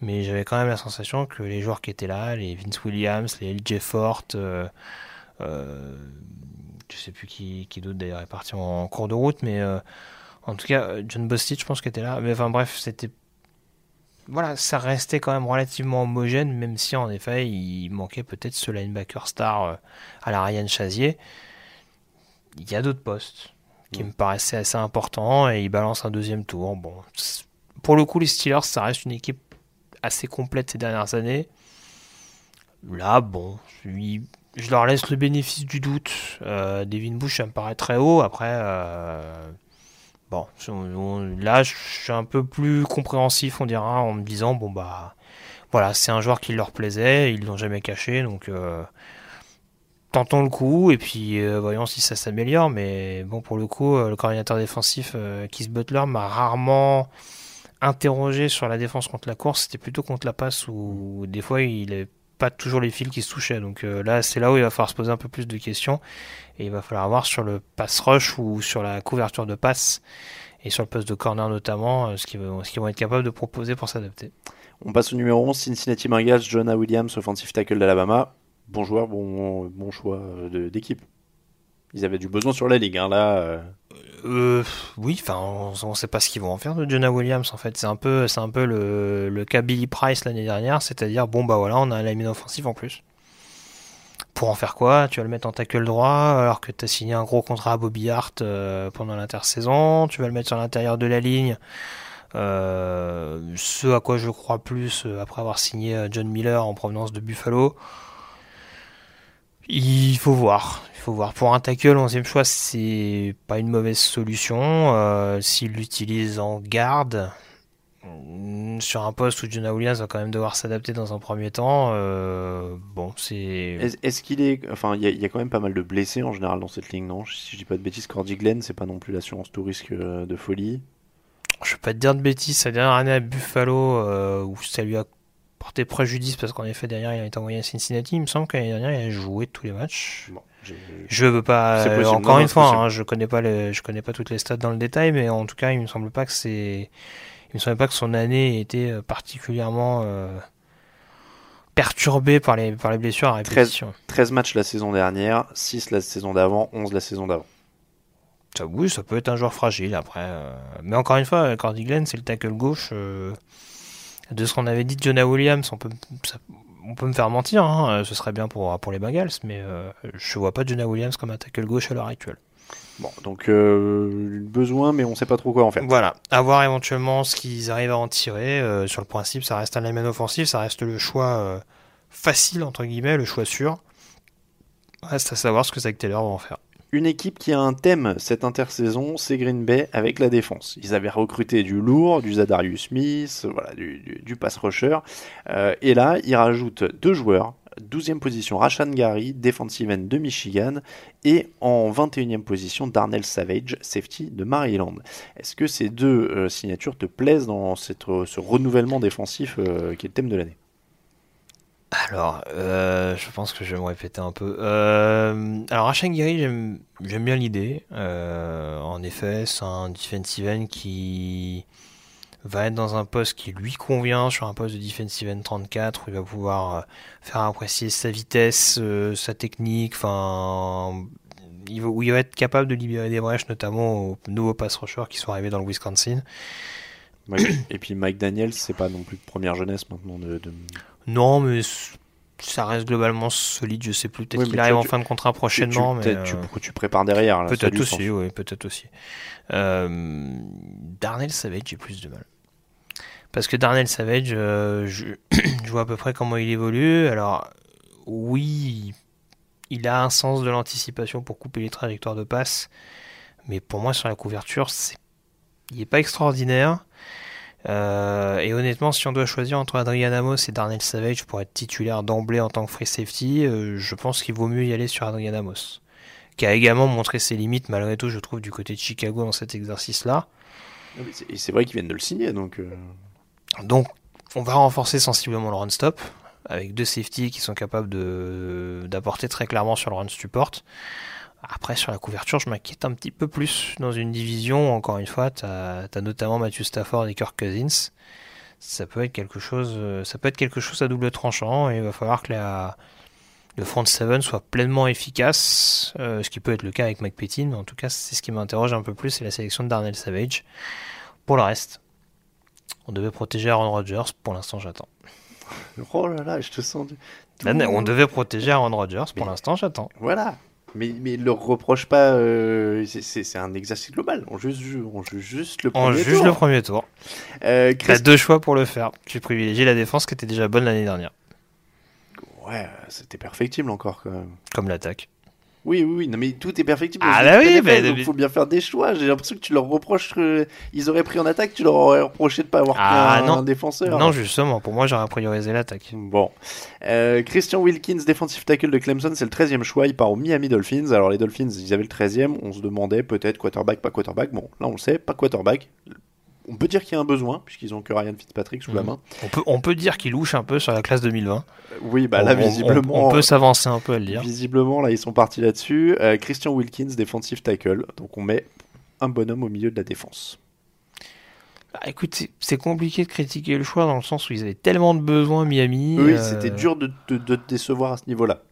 mais j'avais quand même la sensation que les joueurs qui étaient là, les Vince Williams, les LJ Forte, euh, je sais plus qui, qui d'autre d'ailleurs est parti en, en cours de route, mais euh, en tout cas, euh, John Bostich, je pense qu'il était là. Mais enfin bref, c'était. Voilà, ça restait quand même relativement homogène, même si en effet, il manquait peut-être ce linebacker star à la Ryan Chazier. Il y a d'autres postes qui me paraissaient assez importants et il balance un deuxième tour. Bon, pour le coup, les Steelers, ça reste une équipe assez complète ces dernières années. Là, bon, je, je leur laisse le bénéfice du doute. Euh, Devin Bush, ça me paraît très haut. Après, euh, bon, on- on- là, je suis un peu plus compréhensif, on dira, en me disant, bon, bah, voilà, c'est un joueur qui leur plaisait, ils l'ont jamais caché, donc euh, tentons le coup, et puis euh, voyons si ça s'améliore. Mais bon, pour le coup, euh, le coordinateur défensif, Keith Butler, m'a rarement interrogé sur la défense contre la course, c'était plutôt contre la passe où des fois il n'avait pas toujours les fils qui se touchaient. Donc euh, là, c'est là où il va falloir se poser un peu plus de questions et il va falloir voir sur le pass rush ou sur la couverture de passe et sur le poste de corner notamment euh, ce qu'ils vont, vont être capables de proposer pour s'adapter. On passe au numéro 11, Cincinnati Bengals, Jonah Williams, offensive tackle d'Alabama. Bon joueur, bon, bon choix euh, d'équipe. Ils avaient du besoin sur la ligue, hein, là. euh, Euh, oui, enfin, on, on sait pas ce qu'ils vont en faire de Jonah Williams en fait. C'est un peu, c'est un peu le, le cas Billy Price l'année dernière, c'est-à-dire bon bah voilà, on a un lineman offensif en plus. Pour en faire quoi? Tu vas le mettre en tackle droit alors que tu as signé un gros contrat à Bobby Hart euh, pendant l'intersaison. Tu vas le mettre sur l'intérieur de la ligne. Euh, ce à quoi je crois plus euh, après avoir signé John Miller en provenance de Buffalo. Il faut voir. Il faut voir. Pour un tackle, 11e choix, c'est pas une mauvaise solution. Euh, S'il l'utilise en garde, Mm, Sur un poste où Jonah Williams va quand même devoir s'adapter dans un premier temps, euh, bon, c'est. Est- Est-ce qu'il est. Enfin, il y, a- il y a quand même pas mal de blessés en général dans cette ligne, non? Si je dis pas de bêtises, Cordy Glenn, c'est pas non plus l'assurance tout risque euh, de folie. Je vais pas te dire de bêtises, sa dernière année à Buffalo, euh, où ça lui a porté préjudice parce qu'en effet, derrière, il a été envoyé à Cincinnati. Il me semble que l'année dernière, il a joué tous les matchs. Bon, Je veux pas. Euh, encore non, une fois, hein, je connais pas les, je connais pas toutes les stats dans le détail, mais en tout cas, il me semble pas que c'est, il me semble pas que son année ait été euh, particulièrement euh, perturbée par les par les blessures à répétition. 13 matchs la saison dernière, 6 la saison d'avant, 11 la saison d'avant. Ça, oui, ça peut être un joueur fragile après. euh, Mais encore une fois, Cordy Glenn, c'est le tackle gauche. De ce qu'on avait dit de Jonah Williams, on peut, ça- on peut me faire mentir. hein, euh, Ce serait bien pour, pour les Bengals, mais euh, je vois pas Jonah Williams comme un tackle gauche à l'heure actuelle. Bon, donc euh, besoin, mais on sait pas trop quoi en faire. Voilà, à voir éventuellement ce qu'ils arrivent à en tirer. Euh, sur le principe, ça reste un lineman offensif, ça reste le choix euh, facile, entre guillemets, le choix sûr. Reste à savoir ce que Zach Taylor va en faire. Une équipe qui a un thème cette intersaison, c'est Green Bay avec la défense. Ils avaient recruté du lourd, du Zadarius Smith, voilà, du, pass rusher. Euh, et là, ils rajoutent deux joueurs. 12e position, Rashan Gary, defensive end de Michigan. Et en 21e position, Darnell Savage, safety de Maryland. Est-ce que ces deux euh, signatures te plaisent dans euh, ce renouvellement défensif qui est le thème de l'année? Alors, euh, je pense que je vais me répéter un peu. Euh, alors, Rashan Gary, j'aime bien l'idée. Euh, en effet, c'est un defensive end qui va être dans un poste qui lui convient, sur un poste de defensive end 34, où il va pouvoir euh, faire apprécier sa vitesse, sa technique, enfin, où il va être capable de libérer des brèches, notamment aux nouveaux pass rushers qui sont arrivés dans le Wisconsin. Et puis Mike Daniels, c'est pas non plus de première jeunesse maintenant de, Non, mais ça reste globalement solide. Je sais plus. Peut-être Oui, qu'il arrive tu- en fin de contrat prochainement. tu, mais, peut-être tu, euh, tu prépares derrière. peut-être aussi, oui, peut-être aussi. Euh, Darnell Savage, j'ai plus de mal. Parce que Darnell Savage, euh, je, <clears throat> je vois à peu près comment il évolue. Alors, oui, il a un sens de l'anticipation pour couper les trajectoires de passe. Mais pour moi, sur la couverture, c'est... il n'est pas extraordinaire. Euh, et honnêtement, si on doit choisir entre Adrian Amos et Darnell Savage pour être titulaire d'emblée en tant que free safety, euh, je pense qu'il vaut mieux y aller sur Adrian Amos, qui a également montré ses limites malgré tout, je trouve, du côté de Chicago dans cet exercice-là. C'est- Et c'est vrai qu'ils viennent de le signer, donc. euh, Donc, on va renforcer sensiblement le run stop avec deux safety qui sont capables de d'apporter très clairement sur le run support. Après, sur la couverture, je m'inquiète un petit peu plus dans une division. Encore une fois, tu as, notamment Matthew Stafford et Kirk Cousins. Ça peut être quelque chose, euh, ça peut être quelque chose à double tranchant et il va falloir que la, le front seven soit pleinement efficace, euh, ce qui peut être le cas avec McPetin. Mais en tout cas, c'est ce qui m'interroge un peu plus, c'est la sélection de Darnell Savage. Pour le reste, on devait protéger Aaron Rodgers. Pour l'instant, j'attends. Oh là là, je te sens. du- Là, On devait protéger Aaron Rodgers. Pour l'instant, j'attends. Voilà. Mais, mais leur reproche pas. euh, c'est- un exercice global. On juge, ju- on juge juste le On premier juge tour. le premier tour. Euh, T'as Christ- deux choix pour le faire. Tu privilégies la défense qui était déjà bonne l'année dernière, Ouais, c'était perfectible encore quand même. comme l'attaque. Oui, oui, oui. Non, mais tout est perfectible. Ah bah oui, donc mais- faut bien faire des choix. J'ai l'impression que tu leur reproches. que Ils auraient pris en attaque, tu leur aurais reproché de pas avoir Ah, pris un, non. un défenseur. Non, justement, pour moi, j'aurais priorisé l'attaque. Bon. Euh, Christian Wilkins, defensive tackle de Clemson, c'est le 13e choix. Il part aux Miami Dolphins. Alors, les Dolphins, ils avaient le 13e. On se demandait peut-être quarterback, pas quarterback. Bon, là, on le sait, pas quarterback. On peut dire qu'il y a un besoin, puisqu'ils ont que Ryan Fitzpatrick sous la Mhm. main. On peut, on peut dire qu'il louche un peu sur la classe 2020. Euh, Oui, bah là, On- on- visiblement. On, peut s'avancer un peu à le dire. Visiblement, là, ils sont partis là-dessus. Euh, Christian Wilkins, defensive tackle. Donc, on met un bonhomme au milieu de la défense. Bah, écoute, c'est- c'est compliqué de critiquer le choix dans le sens où ils avaient tellement de besoins Miami. Oui, euh, c'était dur de, de- de te décevoir à ce niveau-là.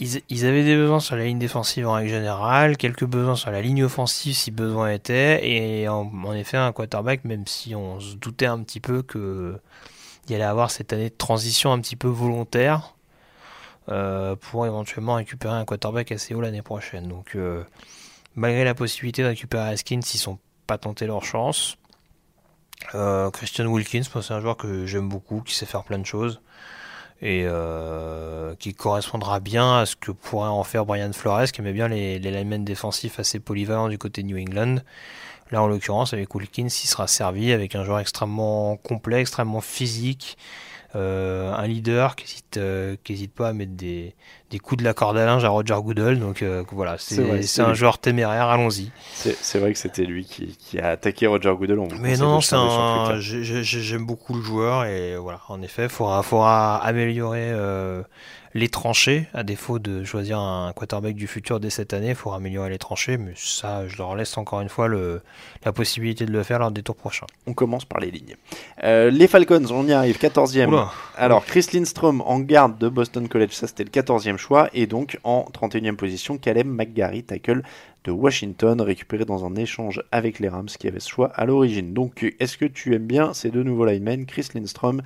Ils, avaient des besoins sur la ligne défensive en règle générale, quelques besoins sur la ligne offensive si besoin était, et en, effet un quarterback, même si on se doutait un petit peu que il allait avoir cette année de transition un petit peu volontaire euh, pour éventuellement récupérer un quarterback assez haut l'année prochaine. Donc euh, malgré la possibilité de récupérer Haskins, ils sont pas tenté leur chance. Euh, Christian Wilkins, c'est un joueur que j'aime beaucoup, qui sait faire plein de choses. Et euh, qui correspondra bien à ce que pourrait en faire Brian Flores, qui aimait bien les, linemen défensifs assez polyvalents du côté New England. Là, en l'occurrence, avec Wilkins, il sera servi avec un joueur extrêmement complet, extrêmement physique, euh, un leader qui hésite, euh, qui hésite pas à mettre des, des coups de la corde à linge à Roger Goodell. Donc euh, voilà, C'est un joueur téméraire, allons-y. C'est c'est vrai que c'était lui qui, qui a attaqué Roger Goodell. On Mais non, un... J'aime beaucoup le joueur et voilà, en effet, il faudra, faudra améliorer les tranchées. À défaut de choisir un quarterback du futur dès cette année, il faudra améliorer les tranchées. Mais ça, je leur laisse encore une fois le, la possibilité de le faire lors des tours prochains. On commence par les lignes. Euh, les Falcons, on y arrive, 14e. Oula. Alors, Chris Lindstrom en garde de Boston College, ça c'était le 14e choix. Et donc en 31e position, Caleb McGarry, tackle de Washington, récupéré dans un échange avec les Rams qui avaient ce choix à l'origine. Donc, est-ce que tu aimes bien ces deux nouveaux linemen, Chris Lindstrom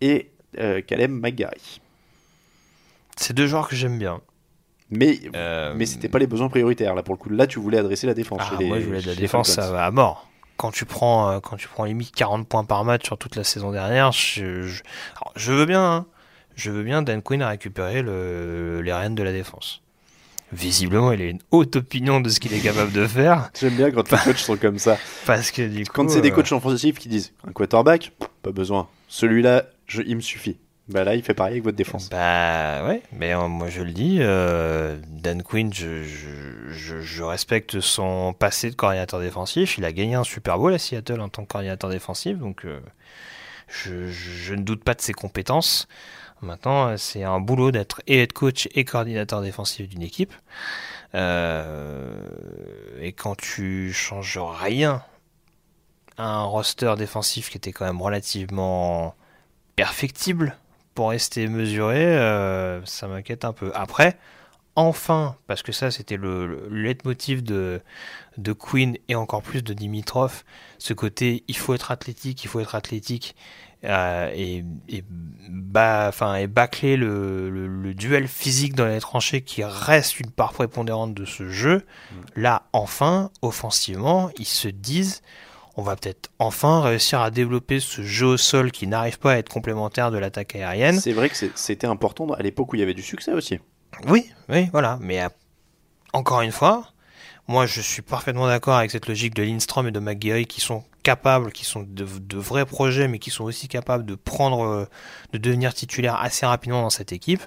et euh, Caleb McGarry? C'est deux joueurs que j'aime bien. Mais, Euh, mais c'était pas les besoins prioritaires. Là, pour le coup, là, tu voulais adresser la défense. Ah, les- moi, je voulais de la défense, va à mort. Quand tu prends, euh, quand tu prends limite 40 points par match sur toute la saison dernière, je, je, alors, je veux bien, hein. je veux bien Dan Quinn a récupéré le, les rênes de la défense. Visiblement, il a une haute opinion de ce qu'il est capable de faire, <laughs> J'aime bien quand les coachs sont comme ça. parce que du coup, Quand c'est des euh, coachs offensifs qui disent un quarterback, pas besoin. Celui-là, je- il me suffit. Bah là, il fait pareil avec votre défense. Bah ouais, mais euh, moi je le dis, euh, Dan Quinn, je, respecte son passé de coordinateur défensif. Il a gagné un Super Bowl à Seattle en tant que coordinateur défensif, donc euh, je, ne doute pas de ses compétences. Maintenant, c'est un boulot d'être et head coach et coordinateur défensif d'une équipe. Et quand tu changes rien à un roster défensif qui était quand même relativement perfectible pour rester mesuré, euh, ça m'inquiète un peu. Après, enfin, parce que ça c'était le, le leitmotiv de, de Queen et encore plus de Dimitrov, ce côté il faut être athlétique, il faut être athlétique, euh, et, et, bah, enfin, et bâcler le, le, le duel physique dans les tranchées qui reste une part prépondérante de ce jeu. Là, enfin, offensivement, ils se disent on va peut-être enfin réussir à développer ce jeu au sol qui n'arrive pas à être complémentaire de l'attaque aérienne. C'est vrai que c'était important à l'époque où il y avait du succès aussi. Oui, oui, voilà. Mais euh, encore une fois, moi je suis parfaitement d'accord avec cette logique de Lindstrom et de McGarry qui sont capables, qui sont de, de vrais projets, mais qui sont aussi capables de prendre, euh, de devenir titulaires assez rapidement dans cette équipe,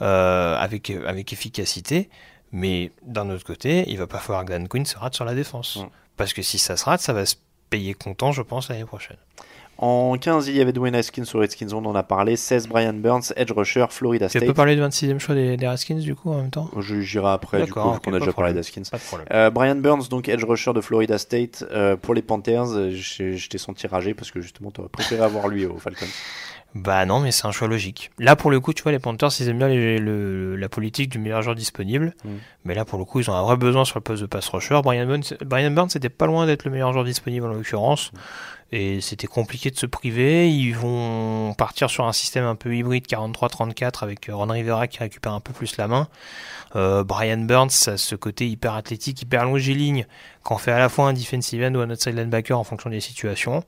euh, avec, avec efficacité. Mais d'un autre côté, il va pas falloir que Dan Quinn se rate sur la défense. Parce que si ça se rate, ça va se payer content, je pense, l'année prochaine. En 15, il y avait Dwayne Haskins aux Redskins, on en a parlé. 16, Brian Burns, edge rusher, Florida Tu State. peux parler du 26e choix des, des Redskins du coup en même temps? J'irai après, du coup, qu'on a déjà parlé d'Haskins. Euh, Brian Burns, donc edge rusher de Florida State euh, pour les Panthers. Je t'ai senti rager parce que justement, tu aurais préféré avoir lui aux Falcons. Bah non, mais c'est un choix logique. Là, pour le coup, tu vois, les Panthers, ils aiment bien les- le- la politique du meilleur joueur disponible. Mm. Mais là, pour le coup, ils ont un vrai besoin sur le poste de pass rusher. Brian Burns, Brian Burns c'était pas loin d'être le meilleur joueur disponible en l'occurrence. Et c'était compliqué de se priver. Ils vont partir sur un système un peu hybride 43-34 avec Ron Rivera qui récupère un peu plus la main. Euh, Brian Burns, a ce côté hyper athlétique, hyper longiligne, qu'on fait à la fois un defensive end ou un outside linebacker en fonction des situations.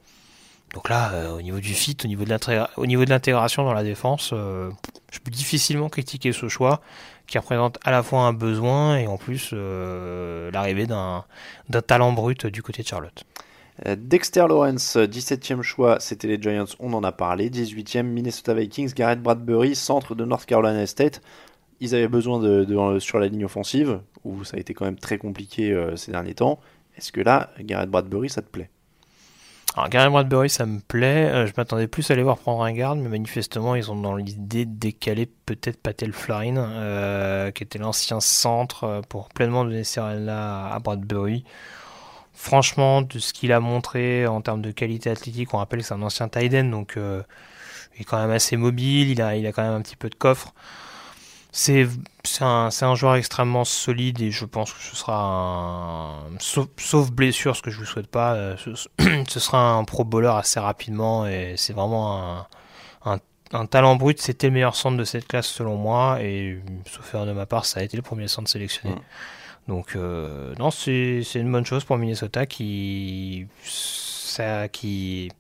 Donc là, euh, au niveau du fit, au niveau de l'intégration dans la défense, euh, je peux difficilement critiquer ce choix qui représente à la fois un besoin et en plus euh, l'arrivée d'un talent brut du côté de Charlotte. Dexter Lawrence, euh, 17e choix, c'était les Giants, on en a parlé. 18e, Minnesota Vikings, Garrett Bradbury, centre de North Carolina State. Ils avaient besoin de, sur la ligne offensive, où ça a été quand même très compliqué ces derniers temps. Est-ce que là, Garrett Bradbury, ça te plaît? Alors Gary Bradbury, ça me plaît. Euh, je m'attendais plus à aller voir prendre un garde, mais manifestement, ils ont dans l'idée de décaler peut-être Patel Florine, euh, qui était l'ancien centre, euh, pour pleinement donner ces rênes-là à Bradbury. Franchement, de ce qu'il a montré en termes de qualité athlétique, on rappelle que c'est un ancien tight end, donc euh, il est quand même assez mobile, il a, il a quand même un petit peu de coffre. C'est un, joueur extrêmement solide et je pense que ce sera un. Sauf, sauf blessure, ce que je ne vous souhaite pas, euh, ce, <clears throat> ce sera un pro bowler assez rapidement et c'est vraiment un, un, un talent brut. C'était le meilleur centre de cette classe selon moi et sauf erreur de ma part, ça a été le premier centre sélectionné. Mm. Donc, euh, non, c'est c'est une bonne chose pour Minnesota qui. Ça, qui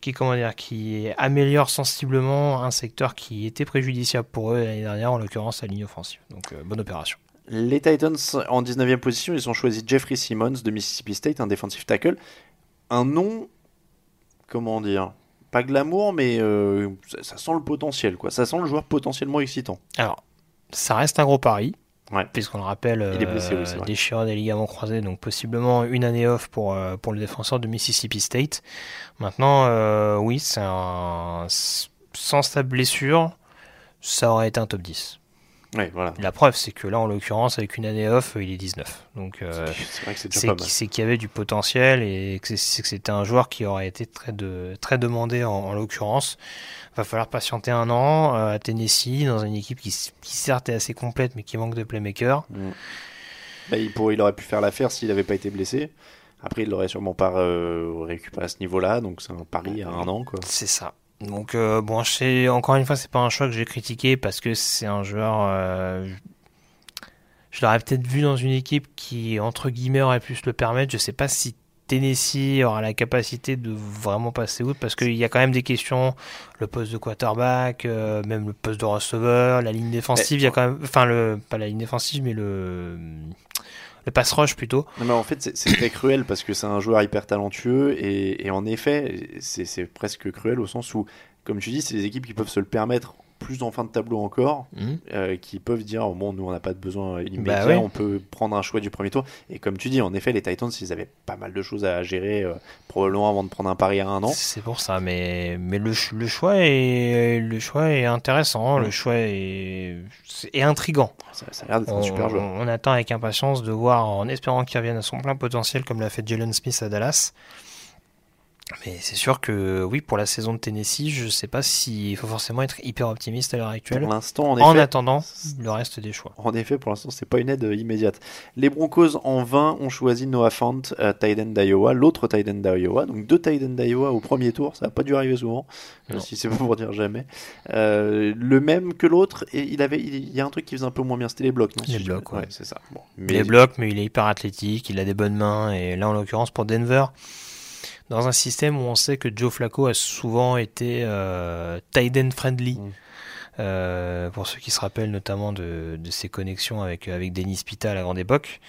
qui comment dire, qui améliore sensiblement un secteur qui était préjudiciable pour eux l'année dernière, en l'occurrence la ligne offensive. Donc euh, bonne opération. Les Titans en 19e position, ils ont choisi Jeffrey Simmons de Mississippi State, un defensive tackle. Un nom, comment dire, pas glamour, mais euh, ça, ça sent le potentiel, quoi. Ça sent le joueur potentiellement excitant. Alors, ça reste un gros pari. Ouais. Puisqu'on le rappelle, Il est blessé, oui, euh, vrai. déchirure des ligaments croisés, donc possiblement une année off pour, euh, pour le défenseur de Mississippi State. Maintenant, euh, oui, c'est un... sans sa blessure, ça aurait été un top 10. Voilà. La preuve, c'est que là, en l'occurrence, avec une année off, il est 19. Donc, euh, c'est qu'il y avait du potentiel et que c'était un joueur qui aurait été très, de, très demandé en, en l'occurrence. Va falloir patienter un an euh, à Tennessee dans une équipe qui, certes est assez complète mais qui manque de playmaker. Bah, il, pourrait- il aurait pu faire l'affaire s'il n'avait pas été blessé. Après, il l'aurait sûrement pas euh, récupéré à ce niveau-là, donc c'est un pari à un an, quoi. C'est ça. Donc euh, bon, sais, encore une fois, c'est pas un choix que j'ai critiqué parce que c'est un joueur. euh, je l'aurais peut-être vu dans une équipe qui entre guillemets aurait pu se le permettre. Je sais pas si Tennessee aura la capacité de vraiment passer outre parce qu'il y a quand même des questions. Le poste de quarterback, euh, même le poste de receveur, la ligne défensive. Il y a quand même, enfin le pas la ligne défensive, mais le le pass rush plutôt. Non, mais en fait, c'est- très cruel parce que c'est un joueur hyper talentueux et, et en effet, c'est presque cruel au sens où, comme tu dis, c'est des équipes qui peuvent se le permettre plus en fin de tableau encore, Mhm. euh, qui peuvent dire oh, bon, nous on n'a pas de besoin immédiat, Bah ouais. on peut prendre un choix du premier tour. Et comme tu dis, en effet, les Titans, ils avaient pas mal de choses à gérer euh, probablement avant de prendre un pari à un an. C'est pour ça, mais, mais le, ch- le, choix est, le choix est intéressant, le choix est, est intrigant. Ça, ça a l'air d'être un On, super joueur. on attend avec impatience de voir, en espérant qu'il revienne à son plein potentiel, comme l'a fait Jalen Smith à Dallas. Mais c'est sûr que oui, pour la saison de Tennessee, je sais pas s'il faut forcément être hyper optimiste à l'heure actuelle. Pour l'instant, en, En effet, attendant le reste des choix. En effet, pour l'instant, c'est pas une aide immédiate. Les Broncos en 20 ont choisi Noah Fant, euh, tight end d'Iowa, l'autre tight end d'Iowa. Donc deux tight end d'Iowa au premier tour, ça n'a pas dû arriver souvent, euh, si c'est pas pour dire jamais. Euh, le même que l'autre, et il avait, il y a un truc qui faisait un peu moins bien, c'était les blocs. Non, Les blocs, ouais. c'est ça. Bon. Les blocs, mais il est hyper athlétique, il a des bonnes mains, et là en l'occurrence pour Denver, dans un système où on sait que Joe Flacco a souvent été euh, tight end friendly. Mm. Euh, pour ceux qui se rappellent notamment de, de ses connexions avec avec Dennis Pita à la grande époque.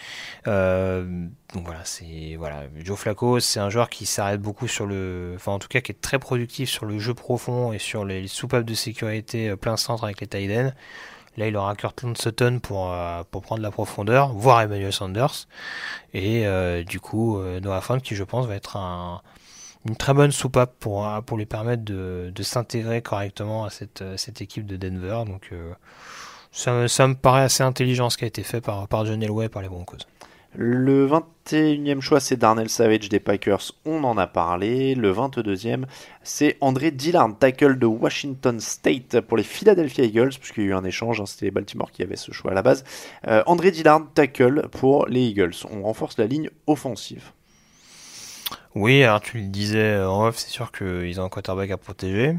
Euh, donc voilà, c'est voilà, Joe Flacco, c'est un joueur qui s'arrête beaucoup sur le, enfin en tout cas qui est très productif sur le jeu profond et sur les soupapes de sécurité euh, plein centre avec les tight. Là, il aura Cortland Sutton pour, euh, pour prendre la profondeur, voire Emmanuel Sanders. Et euh, du coup, euh, Noah Fant, qui je pense va être un, une très bonne soupape pour, pour lui permettre de, de s'intégrer correctement à cette, cette équipe de Denver. Donc ça, me- ça me paraît assez intelligent ce qui a été fait par, par John Elway par les Broncos. Le 21e choix, c'est Darnell Savage des Packers, on en a parlé. Le 22e, c'est André Dillard, tackle de Washington State pour les Philadelphia Eagles, puisqu'il y a eu un échange, hein, c'était Baltimore qui avait ce choix à la base. Euh, André Dillard, tackle pour les Eagles. On renforce la ligne offensive. Oui, alors tu le disais en off, c'est sûr qu'ils ont un quarterback à protéger.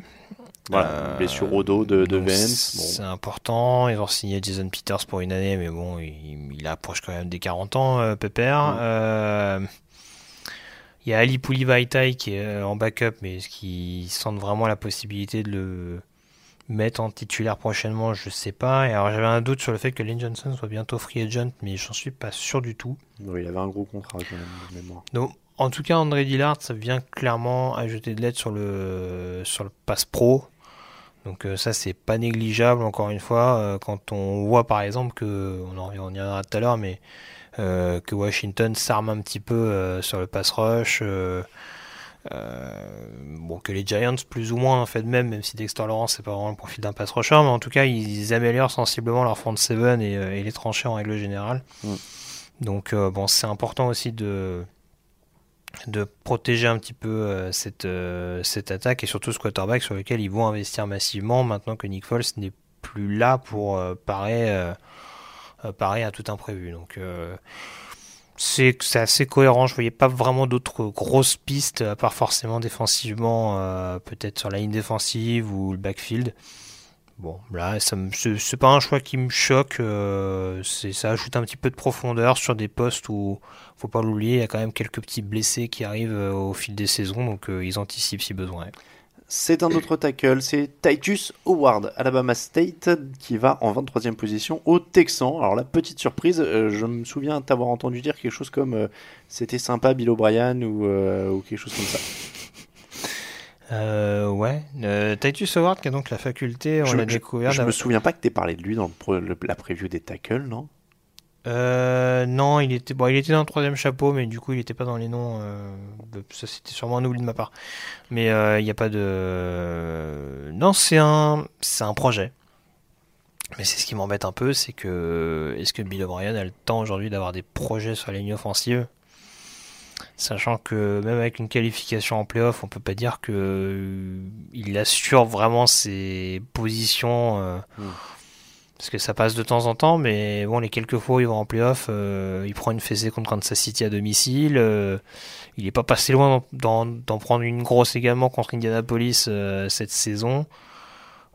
Voilà, Euh, blessure au dos de, de Vance. Bon. C'est important. Ils ont signé Jason Peters pour une année, mais bon, il, il approche quand même des 40 ans, euh, Pépère. Mm. Euh, il y a Ali Poulivaïtaï qui est en backup, mais est-ce qu'ils sentent vraiment la possibilité de le mettre en titulaire prochainement? Je sais pas. Et alors j'avais un doute sur le fait que Lane Johnson soit bientôt free agent, mais j'en suis pas sûr du tout. Oui, il avait un gros contrat quand même, de mémoire. Donc, en tout cas, André Dillard, ça vient clairement ajouter de l'aide sur le, sur le pass pro. Donc euh, ça, c'est pas négligeable, encore une fois, euh, quand on voit par exemple que, on en on y reviendra tout à l'heure, mais euh, que Washington s'arme un petit peu euh, sur le pass rush. euh, bon, que les Giants, plus ou moins, en fait, même, même si Dexter Lawrence, c'est pas vraiment le profil d'un pass rusher, mais en tout cas, ils améliorent sensiblement leur front seven et, et les tranchées en règle générale. Mm. Donc, bon, c'est important aussi de de protéger un petit peu euh, cette, euh, cette attaque et surtout ce quarterback sur lequel ils vont investir massivement maintenant que Nick Foles n'est plus là pour euh, parer, parer à tout imprévu. Donc c'est assez cohérent. Je voyais pas vraiment d'autres grosses pistes à part forcément défensivement, peut-être sur la ligne défensive ou le backfield. Bon, là, ça me- c'est pas un choix qui me choque. euh, ça ajoute un petit peu de profondeur sur des postes où, faut pas l'oublier, il y a quand même quelques petits blessés qui arrivent euh, au fil des saisons, donc euh, ils anticipent si besoin. est. C'est un autre tackle, c'est Titus Howard, Alabama State, qui va en 23e position au Texan. Alors la petite surprise, je me souviens t'avoir entendu dire quelque chose comme c'était sympa Bill O'Brien ou, ou quelque chose comme ça. Euh, ouais, euh, Titus Howard qui a donc la faculté, on je, l'a découvert. je me souviens pas que t'aies parlé de lui dans le la preview des tackles, non? Euh, non, il était bon, il était dans le troisième chapeau, mais du coup, il n'était pas dans les noms. euh, de- ça, c'était sûrement un oubli de ma part. Mais euh, il n'y a pas de. Non, c'est un, c'est un projet. Mais c'est ce qui m'embête un peu, c'est que est-ce que Bill O'Brien a le temps aujourd'hui d'avoir des projets sur la ligne offensive, sachant que même avec une qualification en playoff, on peut pas dire que euh, il assure vraiment ses positions. euh, Mm. parce que ça passe de temps en temps, mais bon, les quelques fois où il va en playoff, euh, il prend une fessée contre Kansas City à domicile. euh, il n'est pas passé loin d'en, prendre une grosse également contre Indianapolis euh, cette saison.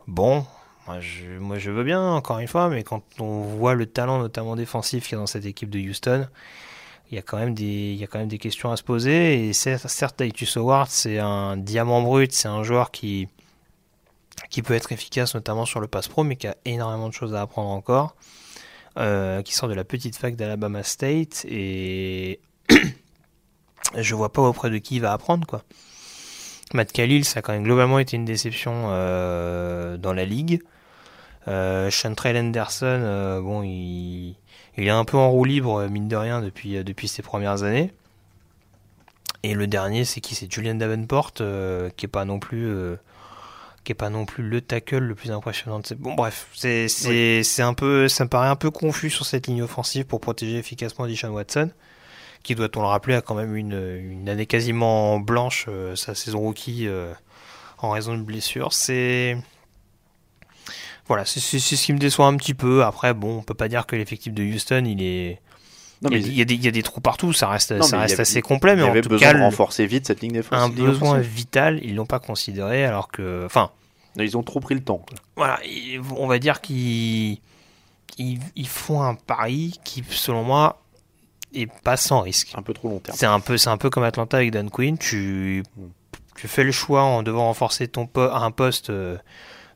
Bon, moi je, moi je veux bien, encore une fois, mais quand on voit le talent, notamment défensif, qu'il y a dans cette équipe de Houston, il y a quand même des, il y a quand même des questions à se poser. Et certes, Titus Howard, c'est un diamant brut, c'est un joueur qui, qui peut être efficace notamment sur le pass pro, mais qui a énormément de choses à apprendre encore, euh, qui sort de la petite fac d'Alabama State, et <clears throat> je vois pas auprès de qui il va apprendre, quoi. Matt Khalil, ça a quand même globalement été une déception euh, dans la ligue. Euh, Henderson, euh, bon, il, il est un peu en roue libre, euh, mine de rien, depuis, euh, depuis ses premières années. Et le dernier, c'est qui? C'est Julian Davenport, euh, qui est pas non plus, euh, qui est pas non plus le tackle le plus impressionnant. Bon, bref, c'est un peu, ça me paraît un peu confus sur cette ligne offensive pour protéger efficacement Deshaun Watson, qui doit-on le rappeler a quand même une, une année quasiment blanche, euh, sa saison rookie en raison de blessures. C'est voilà, c'est ce qui me déçoit un petit peu. Après, bon, on peut pas dire que l'effectif de Houston, il est Non, il, y a, des- il y a des, il y a des trous partout, ça reste, Non, ça il y reste assez complet, il mais y en avait tout besoin cas, de renforcer vite cette ligne défensive. un ligne besoin offensive. vital, ils l'ont pas considéré, alors que, enfin, Ils ont trop pris le temps. voilà, on va dire qu'ils ils, ils font un pari qui, selon moi, est pas sans risque. Un peu trop long terme. C'est un peu, c'est un peu comme Atlanta avec Dan Quinn. Tu, tu fais le choix en devant renforcer ton po- un poste euh,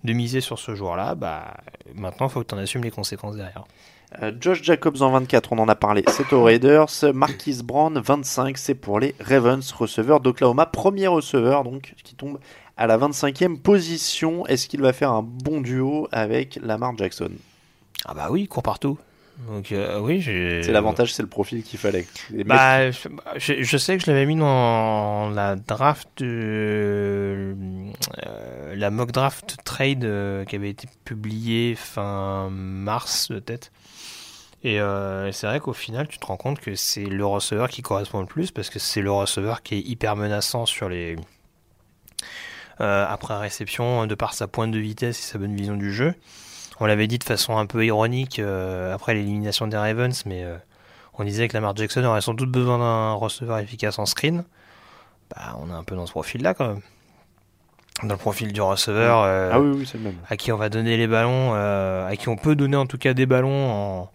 de miser sur ce joueur-là. Bah, maintenant, il faut que tu en assumes les conséquences derrière. Euh, Josh Jacobs en 24, on en a parlé, c'est aux Raiders. Marquise Brown 25, c'est pour les Ravens, receveur d'Oklahoma. Premier receveur donc qui tombe à la 25e position. Est-ce qu'il va faire un bon duo avec Lamar Jackson? Ah bah oui, il court partout. Donc euh, oui, j'ai. C'est l'avantage, c'est le profil qu'il fallait. Les Bah, je, je- je sais que je l'avais mis dans la draft, euh, la mock draft trade euh, qui avait été publiée fin mars peut-être. Et c'est vrai qu'au final, tu te rends compte que c'est le receveur qui correspond le plus parce que c'est le receveur qui est hyper menaçant sur les après réception de par sa pointe de vitesse et sa bonne vision du jeu. On l'avait dit de façon un peu ironique euh, après l'élimination des Ravens, mais euh, on disait que Lamar Jackson aurait sans doute besoin d'un receveur efficace en screen. Bah, on est un peu dans ce profil-là quand même. Dans le profil du receveur euh, Ah oui, oui, c'est le même. à qui on va donner les ballons, euh, à qui on peut donner en tout cas des ballons en,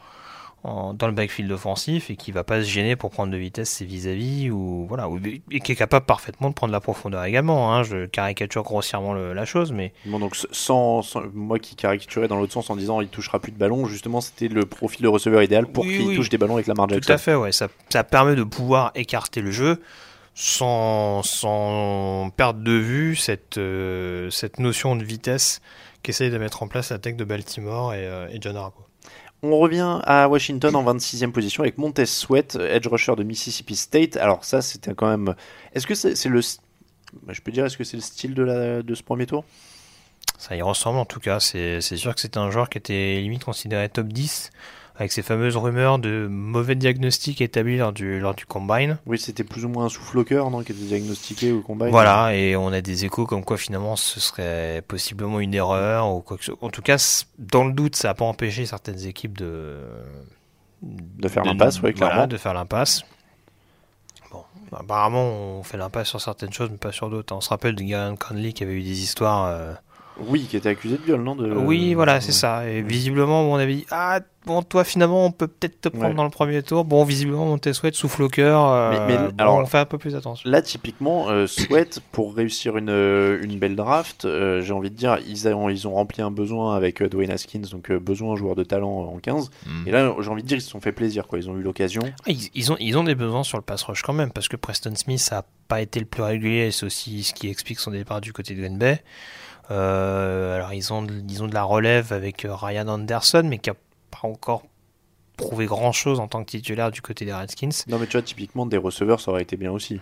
en- dans le backfield offensif et qui va pas se gêner pour prendre de vitesse ses vis-à-vis ou voilà ou- et qui est capable parfaitement de prendre la profondeur également. Hein. Je caricature grossièrement le- la chose, mais Bon, donc sans, sans- moi qui caricaturais dans l'autre sens en disant il touchera plus de ballons, justement c'était le profil de receveur idéal pour Oui, qu'il oui. touche des ballons avec Lamar Tout Jackson. à fait, ouais. Ça, ça permet de pouvoir écarter le jeu sans, sans perdre de vue cette, euh, cette notion de vitesse qu'essaye de mettre en place la tech de Baltimore et, euh, et John Harbaugh. On revient à Washington en 26e position avec Montez Sweat, edge rusher de Mississippi State. Alors ça, c'était quand même... Est-ce que c'est le... bah, Je peux dire, est-ce que c'est le style de, ce premier tour? Ça y ressemble en tout cas. C'est sûr que c'était un joueur qui était limite considéré top 10 avec ces fameuses rumeurs de mauvais diagnostics établis lors du, lors du combine. Oui, c'était plus ou moins un souffle au cœur, non Qui était diagnostiqué au combat. Voilà, et on a des échos comme quoi finalement ce serait possiblement une erreur ou quoi que ce En tout cas, dans le doute, ça n'a pas empêché certaines équipes de De faire l'impasse, voilà, clairement. de faire l'impasse. Bon, apparemment, on fait l'impasse sur certaines choses, mais pas sur d'autres. On se rappelle de Garen Conley qui avait eu des histoires euh, Oui, qui était accusé de viol, non de... Oui, voilà, c'est ça. Et visiblement, on avait dit Ah, bon, toi, finalement, on peut peut-être te prendre Ouais. dans le premier tour. Bon, visiblement, mon souhaite souffle au cœur. euh, Mais- mais, bon, alors- on fait un peu plus attention. Là, typiquement, euh, Sweat, pour réussir une, euh, une belle draft, euh, j'ai envie de dire, ils ont, ils ont rempli un besoin avec euh, Dwayne Haskins, donc euh, besoin un joueur de talent euh, en 15. Mm. Et là, j'ai envie de dire, ils se sont fait plaisir, quoi. Ils ont eu l'occasion. Ah, Ils, ils ont, ils ont des besoins sur le pass rush quand même, parce que Preston Smith n'a pas été le plus régulier, et c'est aussi ce qui explique son départ du côté de Green Bay. Euh, alors, ils ont, de- ils ont de la relève avec euh, Ryan Anderson, mais qui a pas encore prouvé grand chose en tant que titulaire du côté des Redskins. Non, mais tu vois, typiquement, des receveurs, ça aurait été bien aussi.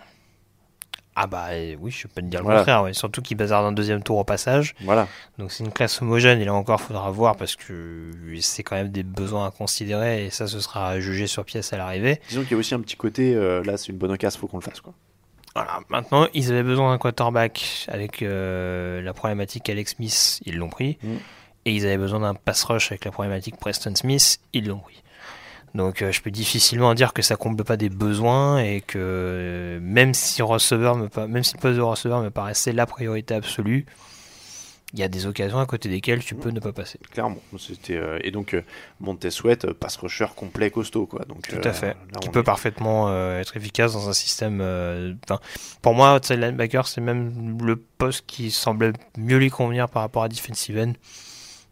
Ah bah euh, oui, je peux te dire le Voilà. contraire, ouais. surtout qu'il bazarde un deuxième tour au passage. Voilà. Donc c'est une classe homogène, et là encore, faudra voir parce que c'est quand même des besoins à considérer, et ça, ce sera jugé sur pièce à l'arrivée. Disons qu'il y a aussi un petit côté, euh, là, c'est une bonne occasion, faut qu'on le fasse, quoi. Voilà, maintenant, ils avaient besoin d'un quarterback avec euh, la problématique Alex Smith, ils l'ont pris. Mm. Et ils avaient besoin d'un pass rush avec la problématique Preston Smith, ils l'ont pris. Donc euh, je peux difficilement dire que ça comble pas des besoins et que euh, même si receveur me même si le poste de receveur me paraissait la priorité absolue, il y a des occasions à côté desquelles tu peux ne pas passer. Clairement. C'était, euh, et donc, euh, Montez Sweat, euh, pass rusher complet, costaud, quoi. Donc, Tout euh, à fait. là, Qui peut est- parfaitement euh, être efficace dans un système. pour moi, outside linebacker, c'est même le poste qui semblait mieux lui convenir par rapport à defensive end.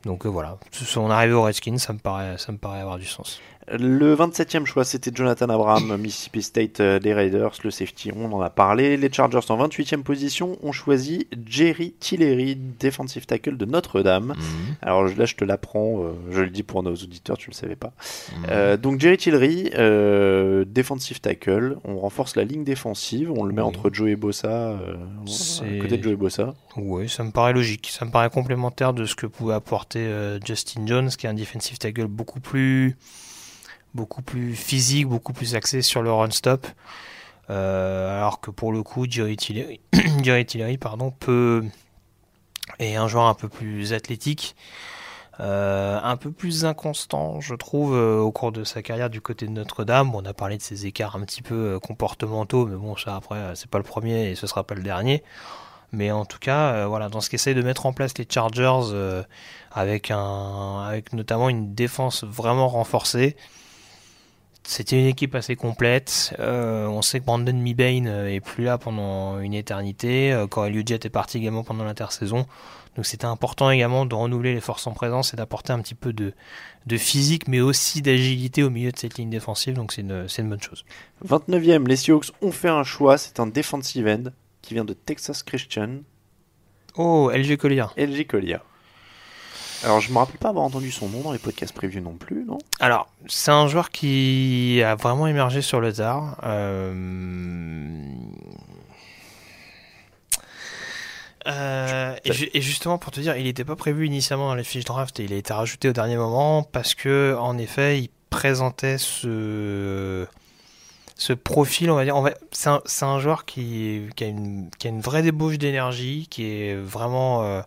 Donc voilà, son arrivée au Redskins, ça me paraît, ça me paraît avoir du sens. Le 27e choix, c'était Jonathan Abraham, <coughs> Mississippi State euh, des Raiders, le safety, on en a parlé. Les Chargers en 28e position ont choisi Jerry Tillery, defensive tackle de Notre-Dame. Alors là, je te l'apprends, euh, je le dis pour nos auditeurs, tu le savais pas. Euh, donc Jerry Tillery, euh, defensive tackle, on renforce la ligne défensive, on le met Oui. entre Joe et Bossa, euh, à côté de Joe et Bossa. Oui, ça me paraît logique. Ça me paraît complémentaire de ce que pouvait apporter Justin Jones, qui est un defensive tackle beaucoup plus, beaucoup plus physique, beaucoup plus axé sur le run stop. Euh, alors que pour le coup, Jerry Tillery, <coughs> peut est un joueur un peu plus athlétique, euh, un peu plus inconstant, je trouve, euh, au cours de sa carrière du côté de Notre-Dame. On a parlé de ses écarts un petit peu comportementaux, mais bon, ça après, c'est pas le premier et ce sera pas le dernier. Mais en tout cas, voilà, dans ce qu'essayent de mettre en place les Chargers, avec un, avec notamment une défense vraiment renforcée. C'était une équipe assez complète. Euh, on sait que Brandon Mebane euh, est plus là pendant une éternité. Euh, Corey Liuget est parti également pendant l'intersaison. Donc c'était important également de renouveler les forces en présence et d'apporter un petit peu de, de physique, mais aussi d'agilité au milieu de cette ligne défensive. Donc c'est une, c'est une bonne chose. 29e, les Seahawks ont fait un choix, c'est un defensive end qui vient de Texas Christian, Oh, LG Collier. LG Collier. Alors je me rappelle pas avoir entendu son nom dans les podcasts prévus non plus, non? Alors, c'est un joueur qui a vraiment émergé sur le tard. Euh, euh, et, ju- et justement, pour te dire, il n'était pas prévu initialement dans les fiches draft et il a été rajouté au dernier moment parce que, en effet, il présentait ce, ce profil, on va dire. C'est un, joueur qui, qui, a une, qui a une vraie débauche d'énergie, qui est vraiment. euh,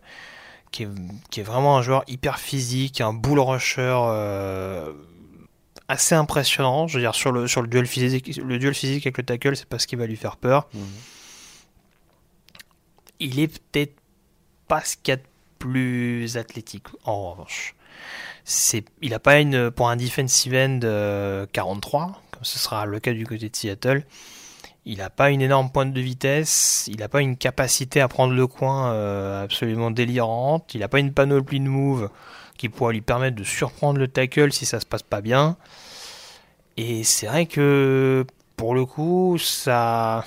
qui est, qui est vraiment un joueur hyper physique, un bull rusher euh, assez impressionnant. Je veux dire, sur le, sur le duel physique, le duel physique avec le tackle, c'est pas ce qui va lui faire peur. Il est peut-être pas ce qu'il y a de plus athlétique, en revanche. C'est, il a pas une, pour un defensive end euh, 43, comme ce sera le cas du côté de Seattle. Il n'a pas une énorme pointe de vitesse, il n'a pas une capacité à prendre le coin euh, absolument délirante, il n'a pas une panoplie de move qui pourrait lui permettre de surprendre le tackle si ça se passe pas bien. Et c'est vrai que pour le coup, ça,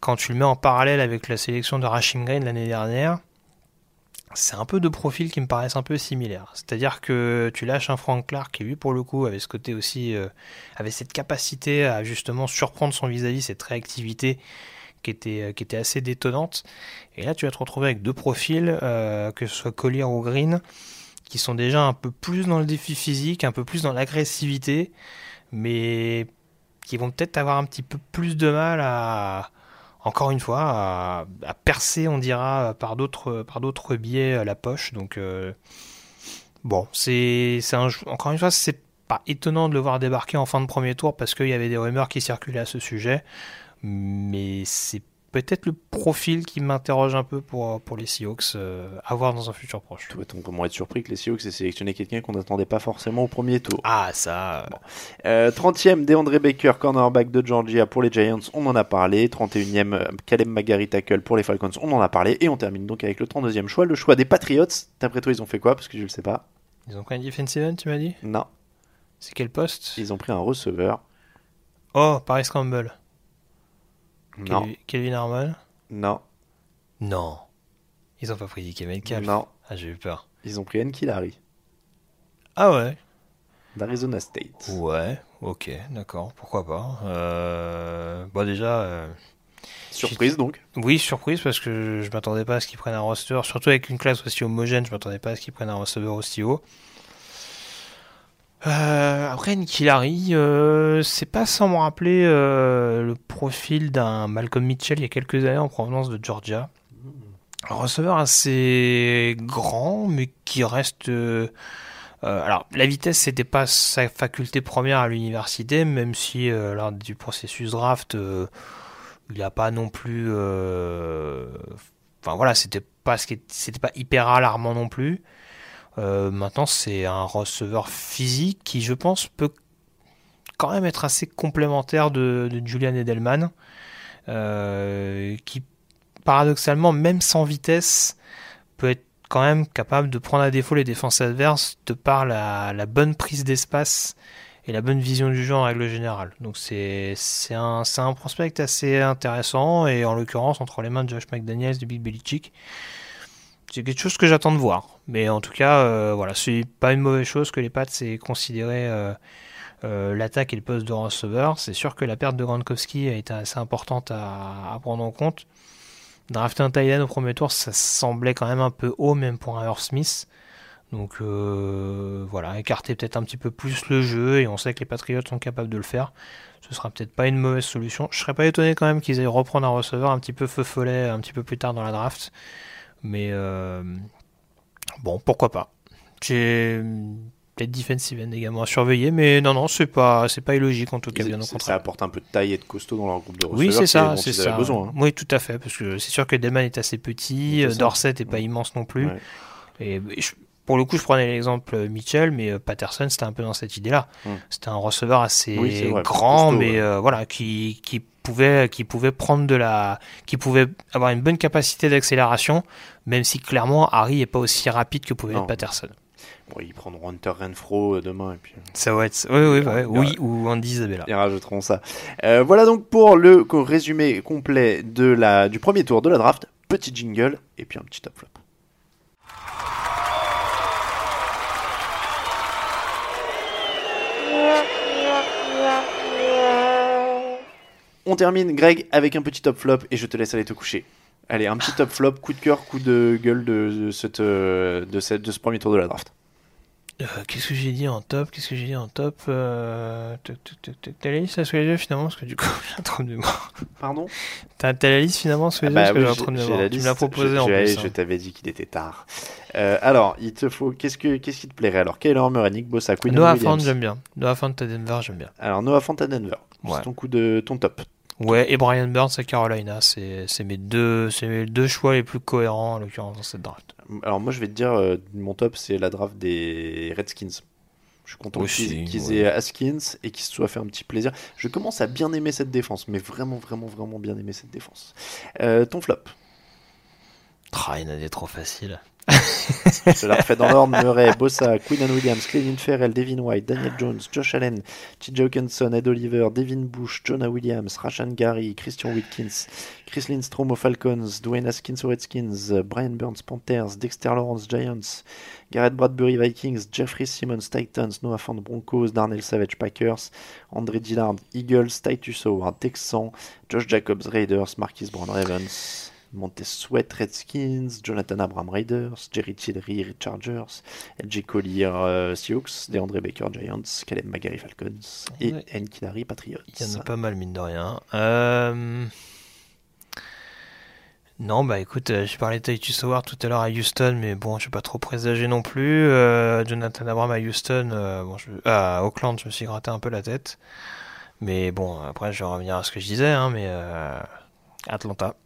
quand tu le mets en parallèle avec la sélection de Rashim Green l'année dernière, c'est un peu de profils qui me paraissent un peu similaires. C'est-à-dire que tu lâches un Frank Clark qui lui pour le coup avait ce côté aussi, euh, avait cette capacité à justement surprendre son vis-à-vis, cette réactivité qui était, euh, qui était assez détonnante. Et là tu vas te retrouver avec deux profils, euh, que ce soit Collier ou Green, qui sont déjà un peu plus dans le défi physique, un peu plus dans l'agressivité, mais qui vont peut-être avoir un petit peu plus de mal à, encore une fois, à, percer, on dira, par d'autres, par d'autres biais à la poche. Donc, euh, bon, c'est, c'est encore une fois, c'est pas étonnant de le voir débarquer en fin de premier tour parce qu'il y avait des rumeurs qui circulaient à ce sujet, mais c'est peut-être le profil qui m'interroge un peu pour, pour les Seahawks euh, à voir dans un futur proche. Peut être surpris que les Seahawks aient sélectionné quelqu'un qu'on n'attendait pas forcément au premier tour. Ah, ça. Euh, 30e, DeAndre Baker, cornerback de Georgia pour les Giants, on en a parlé. 31e, euh, Caleb Magari tackle pour les Falcons, on en a parlé. Et on termine donc avec le 32e choix, le choix des Patriots. D'après toi, ils ont fait quoi? Parce que je le sais pas. Ils ont pris un defensive end, tu m'as dit? Non, C'est quel poste? Ils ont pris un receveur. Oh, Paris Campbell. Non, Kelvin Harmon non, Non. Ils ont pas pris DK Metcalf. non. Ah, j'ai eu peur. Ils ont pris Enki Larry Ah ouais d'Arizona State. Ouais, ok, d'accord, pourquoi pas. Euh... Bon, déjà, euh, Surprise donc. oui, surprise parce que je m'attendais pas à ce qu'ils prennent un roster, surtout avec une classe aussi homogène, je m'attendais pas à ce qu'ils prennent un receveur aussi haut. Euh, après, Larry, euh, c'est pas sans me rappeler euh, le profil d'un Malcolm Mitchell il y a quelques années en provenance de Georgia. Un receveur assez grand, mais qui reste. euh, alors, la vitesse, c'était pas sa faculté première à l'université, même si lors du processus draft, il a pas non plus. Enfin voilà, c'était pas ce qui est- c'était pas hyper alarmant non plus. Euh, maintenant, c'est un receveur physique qui, je pense, peut quand même être assez complémentaire de, Julian Edelman, euh, qui paradoxalement, même sans vitesse, peut être quand même capable de prendre à défaut les défenses adverses de par la, bonne prise d'espace et la bonne vision du jeu en règle générale. Donc c'est un, un prospect assez intéressant et en l'occurrence entre les mains de Josh McDaniels de Big Belichick. C'est quelque chose que j'attends de voir. Mais en tout cas, euh, voilà, c'est pas une mauvaise chose que les Pats aient considéré euh, euh, l'attaque et le poste de receveur. C'est sûr que la perte de Gronkowski a été assez importante à, prendre en compte. Drafter un Thailand au premier tour, ça semblait quand même un peu haut, même pour un Earl Smith. Donc voilà, écarter peut-être un petit peu plus le jeu, et on sait que les Patriots sont capables de le faire. Ce sera peut-être pas une mauvaise solution. Je serais pas étonné quand même qu'ils aient reprendre un receveur un petit peu feu follet un petit peu plus tard dans la draft. Mais euh, bon, pourquoi pas. J'ai peut-être defensive end également à surveiller, mais non, non, c'est pas, c'est pas illogique en tout cas, bien au ça, contraire. apporte un peu de taille et de costaud dans leur groupe de receveurs. Oui, c'est ça, c'est ça. besoin. hein. Oui, tout à fait, parce que c'est sûr que Delman est assez petit, euh, ça. Dorset est pas immense non plus. Ouais. Et je- pour le coup, je prenais l'exemple euh, Mitchell, mais euh, Patterson, c'était un peu dans cette idée-là. Hmm. C'était un receveur assez Oui, c'est vrai, grand, costaud, mais ouais. euh, voilà, qui, qui pouvait, qui pouvait prendre de la, qui pouvait avoir une bonne capacité d'accélération, même si clairement Harry est pas aussi rapide que pouvait Non. être Patterson. Bon, ils prendront Hunter Renfro demain et puis Ça va être, oui, oui, oui, ou Andy Isabella. ils rajouteront ça. Euh, voilà donc pour le résumé complet de la, du premier tour de la draft. Petit jingle et puis un petit top flop. On termine, Greg, avec un petit top flop et je te laisse aller te coucher. Allez, un petit top flop, coup de cœur, coup de gueule de, de cette, euh, de, cette, de ce premier tour de la draft. Euh, Qu'est-ce que j'ai dit en top Qu'est-ce que j'ai dit en top euh... T'as la liste là sous les yeux finalement Parce que du coup, <laughs> j'ai un trou de mémoire. Pardon? T'as la liste finalement sous les yeux Bah Parce que oui, j'ai un trou de mémoire. la Tu me l'as proposé je, en je- plus. Je hein. t'avais dit qu'il était tard. Euh, alors, il te faut. Qu'est-ce que qu'est-ce qui te plairait alors? Kyler Murray, Nick Bossa, Quinn Noah Fant, j'aime bien. Noah Fant à Denver, j'aime bien. Alors Noah Fant à Denver. Ouais. C'est ton coup de ton top. Ouais, et Brian Burns à Carolina, c'est c'est mes deux, c'est mes deux choix les plus cohérents en l'occurrence dans cette draft. Alors moi, je vais te dire, euh, mon top, c'est la draft des Redskins. Je suis content Aussi, qu'ils ouais. aient Haskins et qu'ils se soient fait un petit plaisir. Je commence à bien aimer cette défense, mais vraiment, vraiment, vraiment bien aimer cette défense. Euh, ton flop? Tra, il y en a des trop faciles. <laughs> Je la refais dans l'ordre. Murray, Bossa, Quinn Williams, Clelin Ferrell, Devin White, Daniel Jones, Josh Allen, TJ Hawkinson, Ed Oliver, Devin Bush, Jonah Williams, Rashan Gary, Christian Wilkins, Chris Lindstrom aux Falcons, Dwayne Haskins aux Redskins, Brian Burns Panthers, Dexter Lawrence Giants, Garrett Bradbury Vikings, Jeffrey Simmons Titans, Noah Fant Broncos, Darnell Savage Packers, André Dillard Eagles, Titus Howard Texans, Josh Jacobs Raiders, Marquis Brown Ravens, Montez Sweat Redskins, Jonathan Abram Raiders, Jerry Tillery Chargers, LJ Collier euh, Seahawks, DeAndre Baker Giants, Caleb Magari Falcons et Ouais. Nkidari Patriots. Il y en a pas mal, mine de rien. Euh... Non, bah écoute, euh, j'ai parlé de Titus Howard tout à l'heure à Houston, mais bon, je suis pas trop présagé non plus. Euh, Jonathan Abram à Houston, euh, bon, je... à Auckland, je me suis gratté un peu la tête. Mais bon, après, je vais revenir à ce que je disais, hein, mais euh, Atlanta.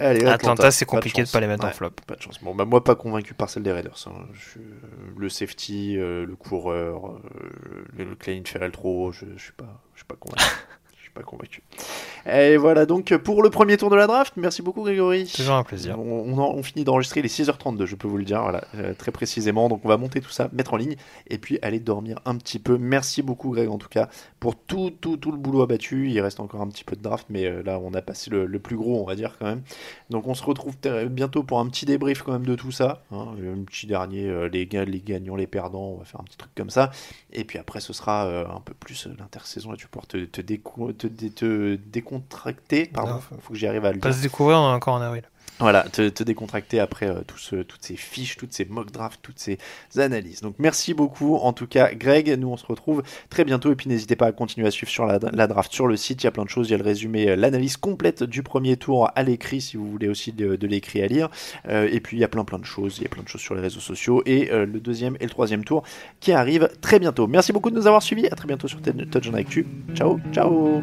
Allez, Atlanta, c'est pas compliqué de pas les mettre en flop. Pas de chance. Bon, bah, moi, pas convaincu par celle des Raiders. hein. Je suis- le safety, euh, le coureur, euh, le, le Klein Ferrell trop je, je suis pas, je suis pas convaincu. <laughs> Pas convaincu. Et voilà donc pour le premier tour de la draft. Merci beaucoup Grégory. Toujours un plaisir. On, on en- on finit d'enregistrer les 6h32, je peux vous le dire, voilà, euh, très précisément. Donc on va monter tout ça, mettre en ligne et puis aller dormir un petit peu. Merci beaucoup Greg en tout cas pour tout, tout, tout le boulot abattu. Il reste encore un petit peu de draft, mais euh, là on a passé le, le plus gros, on va dire quand même. Donc on se retrouve bientôt pour un petit débrief quand même de tout ça. hein. un petit dernier, euh, les, les gagnants, les perdants, on va faire un petit truc comme ça. Et puis après ce sera euh, un peu plus euh, l'intersaison et tu pouvoir te, te, dé- te décontracter. Pardon, Non. faut que j'y arrive à le Pas dire. se découvrir encore en avril. Voilà, te, te décontracter après euh, toutes ces fiches, toutes ces mock drafts, toutes ces analyses. Donc merci beaucoup en tout cas Greg, nous on se retrouve très bientôt et puis n'hésitez pas à continuer à suivre sur la, draft sur le site, il y a plein de choses, il y a le résumé, euh, l'analyse complète du premier tour à l'écrit si vous voulez aussi de, l'écrit à lire. Euh, et puis il y a plein plein de choses, il y a plein de choses sur les réseaux sociaux et le deuxième et le troisième tour qui arrivent très bientôt. Merci beaucoup de nous avoir suivis, à très bientôt sur Touch on Actu. Ciao, ciao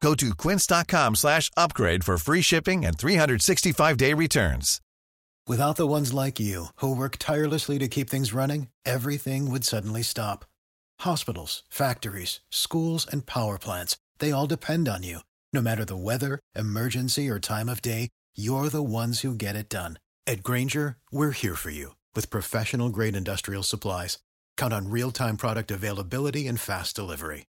Go to quince.com slash upgrade for free shipping and 365-day returns. Without the ones like you, who work tirelessly to keep things running, everything would suddenly stop. Hospitals, factories, schools, and power plants, they all depend on you. No matter the weather, emergency, or time of day, you're the ones who get it done. At Granger, we're here for you with professional grade industrial supplies. Count on real time product availability and fast delivery.